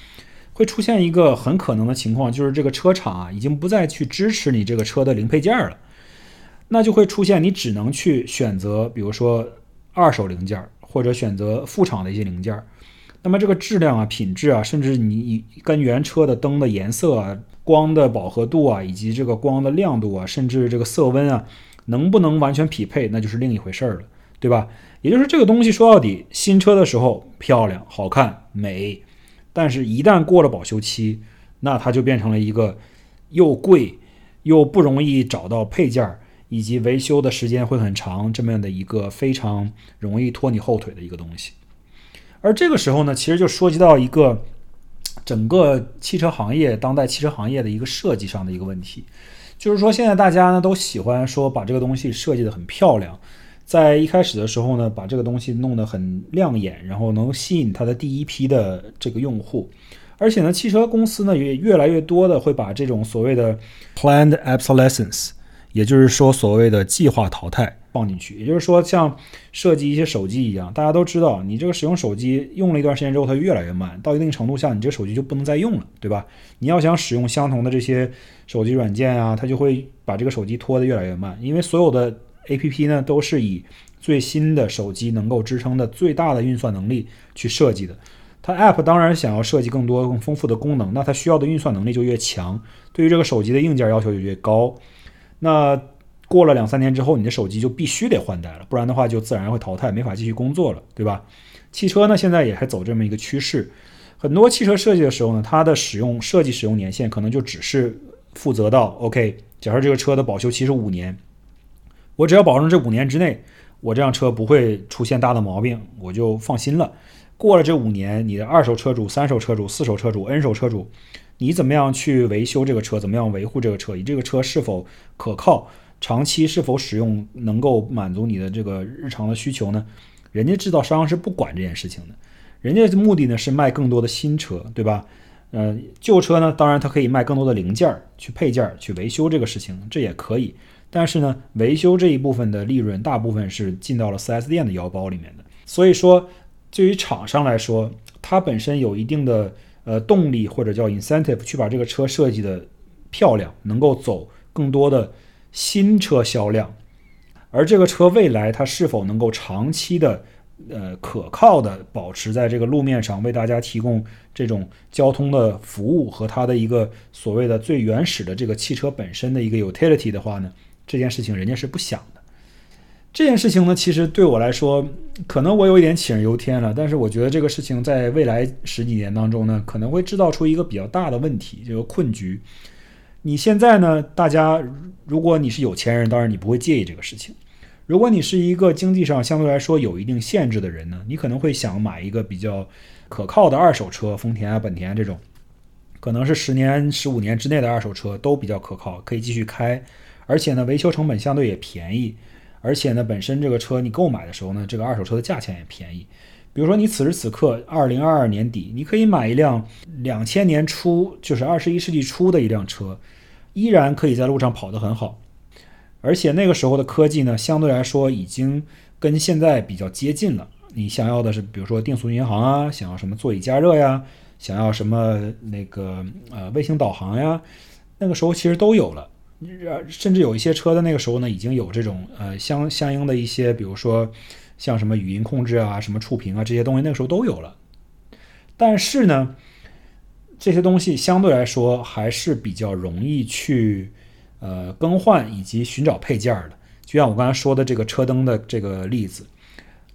会出现一个很可能的情况，就是这个车厂啊，已经不再去支持你这个车的零配件了，那就会出现你只能去选择，比如说二手零件，或者选择副厂的一些零件。那么这个质量啊、品质啊，甚至你跟原车的灯的颜色啊、光的饱和度啊，以及这个光的亮度啊，甚至这个色温啊，能不能完全匹配，那就是另一回事儿了，对吧？也就是这个东西说到底，新车的时候漂亮、好看、美，但是一旦过了保修期，那它就变成了一个又贵又不容易找到配件儿，以及维修的时间会很长这么样的一个非常容易拖你后腿的一个东西。而这个时候呢，其实就涉及到一个整个汽车行业、当代汽车行业的一个设计上的一个问题，就是说现在大家呢都喜欢说把这个东西设计得很漂亮，在一开始的时候呢，把这个东西弄得很亮眼，然后能吸引它的第一批的这个用户，而且呢，汽车公司呢也越来越多的会把这种所谓的 planned obsolescence，也就是说所谓的计划淘汰。放进去，也就是说，像设计一些手机一样，大家都知道，你这个使用手机用了一段时间之后，它越来越慢，到一定程度下，你这个手机就不能再用了，对吧？你要想使用相同的这些手机软件啊，它就会把这个手机拖得越来越慢，因为所有的 APP 呢都是以最新的手机能够支撑的最大的运算能力去设计的。它 App 当然想要设计更多更丰富的功能，那它需要的运算能力就越强，对于这个手机的硬件要求就越高。那过了两三年之后，你的手机就必须得换代了，不然的话就自然会淘汰，没法继续工作了，对吧？汽车呢，现在也还走这么一个趋势，很多汽车设计的时候呢，它的使用设计使用年限可能就只是负责到 OK，假设这个车的保修期是五年，我只要保证这五年之内，我这辆车不会出现大的毛病，我就放心了。过了这五年，你的二手车主、三手车主、四手车主、N 手车主，你怎么样去维修这个车？怎么样维护这个车？你这个车是否可靠？长期是否使用能够满足你的这个日常的需求呢？人家制造商是不管这件事情的，人家的目的呢是卖更多的新车，对吧？呃，旧车呢，当然它可以卖更多的零件儿、去配件儿、去维修这个事情，这也可以。但是呢，维修这一部分的利润，大部分是进到了 4S 店的腰包里面的。所以说，对于厂商来说，它本身有一定的呃动力或者叫 incentive 去把这个车设计的漂亮，能够走更多的。新车销量，而这个车未来它是否能够长期的、呃可靠的保持在这个路面上，为大家提供这种交通的服务和它的一个所谓的最原始的这个汽车本身的一个 utility 的话呢？这件事情人家是不想。这件事情呢，其实对我来说，可能我有一点杞人忧天了。但是我觉得这个事情在未来十几年当中呢，可能会制造出一个比较大的问题，这个困局。你现在呢？大家，如果你是有钱人，当然你不会介意这个事情。如果你是一个经济上相对来说有一定限制的人呢，你可能会想买一个比较可靠的二手车，丰田啊、本田这种，可能是十年、十五年之内的二手车都比较可靠，可以继续开，而且呢，维修成本相对也便宜，而且呢，本身这个车你购买的时候呢，这个二手车的价钱也便宜。比如说，你此时此刻，二零二二年底，你可以买一辆两千年初，就是二十一世纪初的一辆车，依然可以在路上跑得很好。而且那个时候的科技呢，相对来说已经跟现在比较接近了。你想要的是，比如说定速巡航啊，想要什么座椅加热呀，想要什么那个呃卫星导航呀，那个时候其实都有了。甚至有一些车的那个时候呢，已经有这种呃相相应的一些，比如说像什么语音控制啊、什么触屏啊这些东西，那个时候都有了。但是呢，这些东西相对来说还是比较容易去呃更换以及寻找配件的。就像我刚才说的这个车灯的这个例子，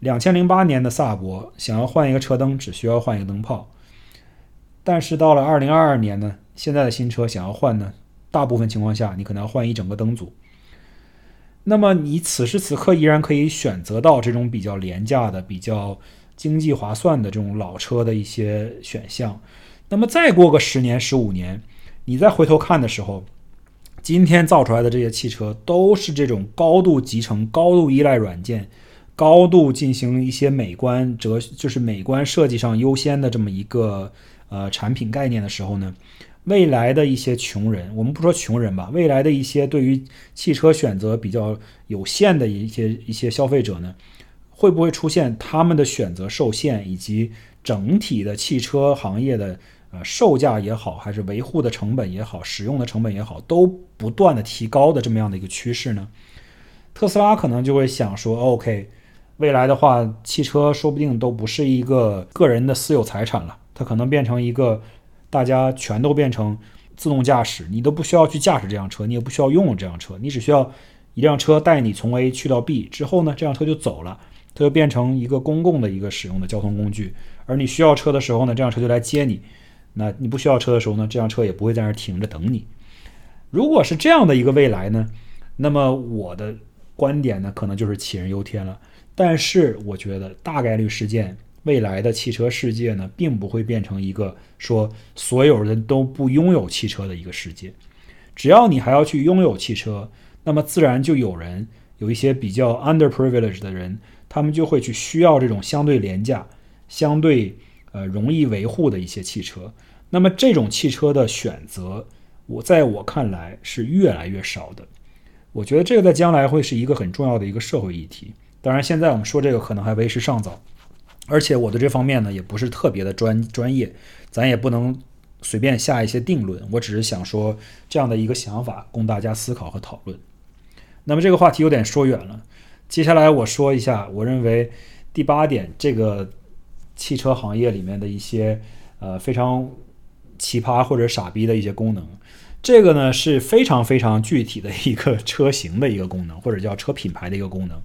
两千零八年的萨博想要换一个车灯，只需要换一个灯泡。但是到了二零二二年呢，现在的新车想要换呢？大部分情况下，你可能要换一整个灯组。那么你此时此刻依然可以选择到这种比较廉价的、比较经济划算的这种老车的一些选项。那么再过个十年、十五年，你再回头看的时候，今天造出来的这些汽车都是这种高度集成、高度依赖软件、高度进行一些美观哲，就是美观设计上优先的这么一个呃产品概念的时候呢？未来的一些穷人，我们不说穷人吧，未来的一些对于汽车选择比较有限的一些一些消费者呢，会不会出现他们的选择受限，以及整体的汽车行业的呃售价也好，还是维护的成本也好，使用的成本也好，都不断的提高的这么样的一个趋势呢？特斯拉可能就会想说，OK，未来的话，汽车说不定都不是一个个人的私有财产了，它可能变成一个。大家全都变成自动驾驶，你都不需要去驾驶这辆车，你也不需要拥有这辆车，你只需要一辆车带你从 A 去到 B 之后呢，这辆车就走了，它就变成一个公共的一个使用的交通工具。而你需要车的时候呢，这辆车就来接你；那你不需要车的时候呢，这辆车也不会在那儿停着等你。如果是这样的一个未来呢，那么我的观点呢，可能就是杞人忧天了。但是我觉得大概率事件。未来的汽车世界呢，并不会变成一个说所有人都不拥有汽车的一个世界。只要你还要去拥有汽车，那么自然就有人有一些比较 underprivileged 的人，他们就会去需要这种相对廉价、相对呃容易维护的一些汽车。那么这种汽车的选择，我在我看来是越来越少的。我觉得这个在将来会是一个很重要的一个社会议题。当然，现在我们说这个可能还为时尚早。而且我对这方面呢也不是特别的专专业，咱也不能随便下一些定论。我只是想说这样的一个想法供大家思考和讨论。那么这个话题有点说远了，接下来我说一下我认为第八点这个汽车行业里面的一些呃非常奇葩或者傻逼的一些功能。这个呢是非常非常具体的一个车型的一个功能，或者叫车品牌的一个功能。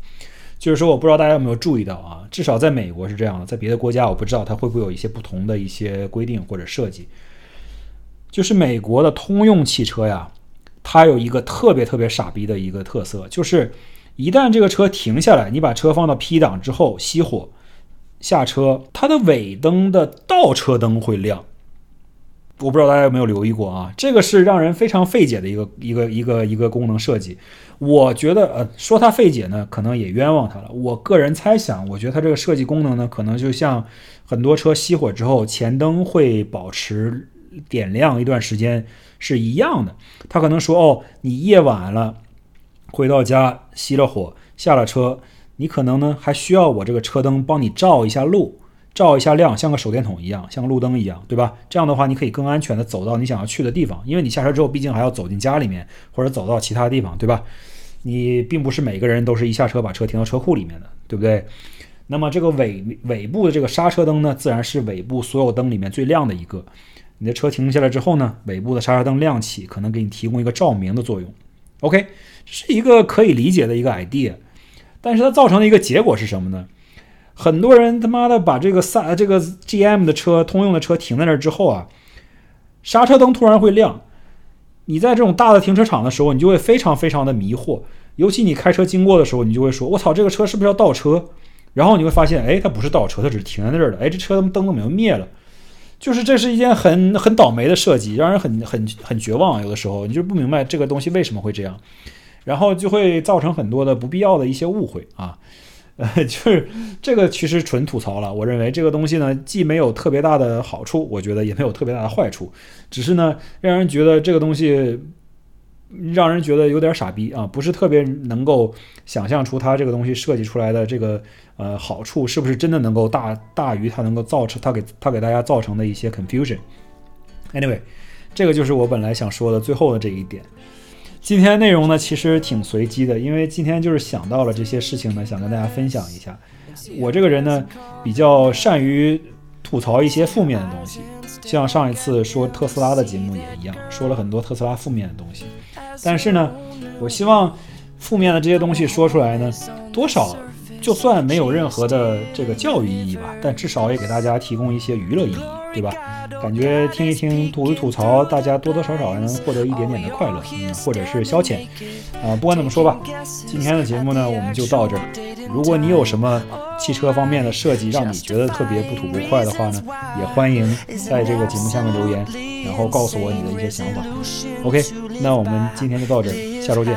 就是说，我不知道大家有没有注意到啊？至少在美国是这样的，在别的国家我不知道它会不会有一些不同的一些规定或者设计。就是美国的通用汽车呀，它有一个特别特别傻逼的一个特色，就是一旦这个车停下来，你把车放到 P 档之后熄火下车，它的尾灯的倒车灯会亮。我不知道大家有没有留意过啊？这个是让人非常费解的一个一个一个一个功能设计。我觉得，呃，说它费解呢，可能也冤枉它了。我个人猜想，我觉得它这个设计功能呢，可能就像很多车熄火之后，前灯会保持点亮一段时间是一样的。它可能说，哦，你夜晚了，回到家熄了火，下了车，你可能呢还需要我这个车灯帮你照一下路。照一下亮，像个手电筒一样，像个路灯一样，对吧？这样的话，你可以更安全的走到你想要去的地方。因为你下车之后，毕竟还要走进家里面，或者走到其他地方，对吧？你并不是每个人都是一下车把车停到车库里面的，对不对？那么这个尾尾部的这个刹车灯呢，自然是尾部所有灯里面最亮的一个。你的车停下来之后呢，尾部的刹车灯亮起，可能给你提供一个照明的作用。OK，这是一个可以理解的一个 idea，但是它造成的一个结果是什么呢？很多人他妈的把这个萨这个 GM 的车通用的车停在那儿之后啊，刹车灯突然会亮。你在这种大的停车场的时候，你就会非常非常的迷惑。尤其你开车经过的时候，你就会说：“我操，这个车是不是要倒车？”然后你会发现，哎，它不是倒车，它只是停在那儿的。哎，这车灯怎么又灭了？就是这是一件很很倒霉的设计，让人很很很绝望。有的时候你就不明白这个东西为什么会这样，然后就会造成很多的不必要的一些误会啊。呃，就是这个其实纯吐槽了。我认为这个东西呢，既没有特别大的好处，我觉得也没有特别大的坏处，只是呢，让人觉得这个东西让人觉得有点傻逼啊，不是特别能够想象出它这个东西设计出来的这个呃好处是不是真的能够大大于它能够造成它给它给大家造成的一些 confusion。Anyway，这个就是我本来想说的最后的这一点。今天内容呢其实挺随机的，因为今天就是想到了这些事情呢，想跟大家分享一下。我这个人呢比较善于吐槽一些负面的东西，像上一次说特斯拉的节目也一样，说了很多特斯拉负面的东西。但是呢，我希望负面的这些东西说出来呢，多少就算没有任何的这个教育意义吧，但至少也给大家提供一些娱乐意义，对吧？感觉听一听吐一吐槽，大家多多少少还能获得一点点的快乐，嗯，或者是消遣。啊，不管怎么说吧，今天的节目呢，我们就到这儿。如果你有什么汽车方面的设计让你觉得特别不吐不快的话呢，也欢迎在这个节目下面留言，然后告诉我你的一些想法。OK，那我们今天就到这儿，下周见。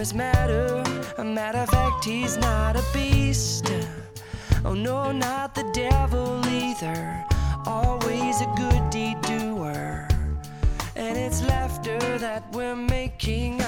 Matter, a matter of fact, he's not a beast. Oh no, not the devil either. Always a good deed doer. And it's laughter that we're making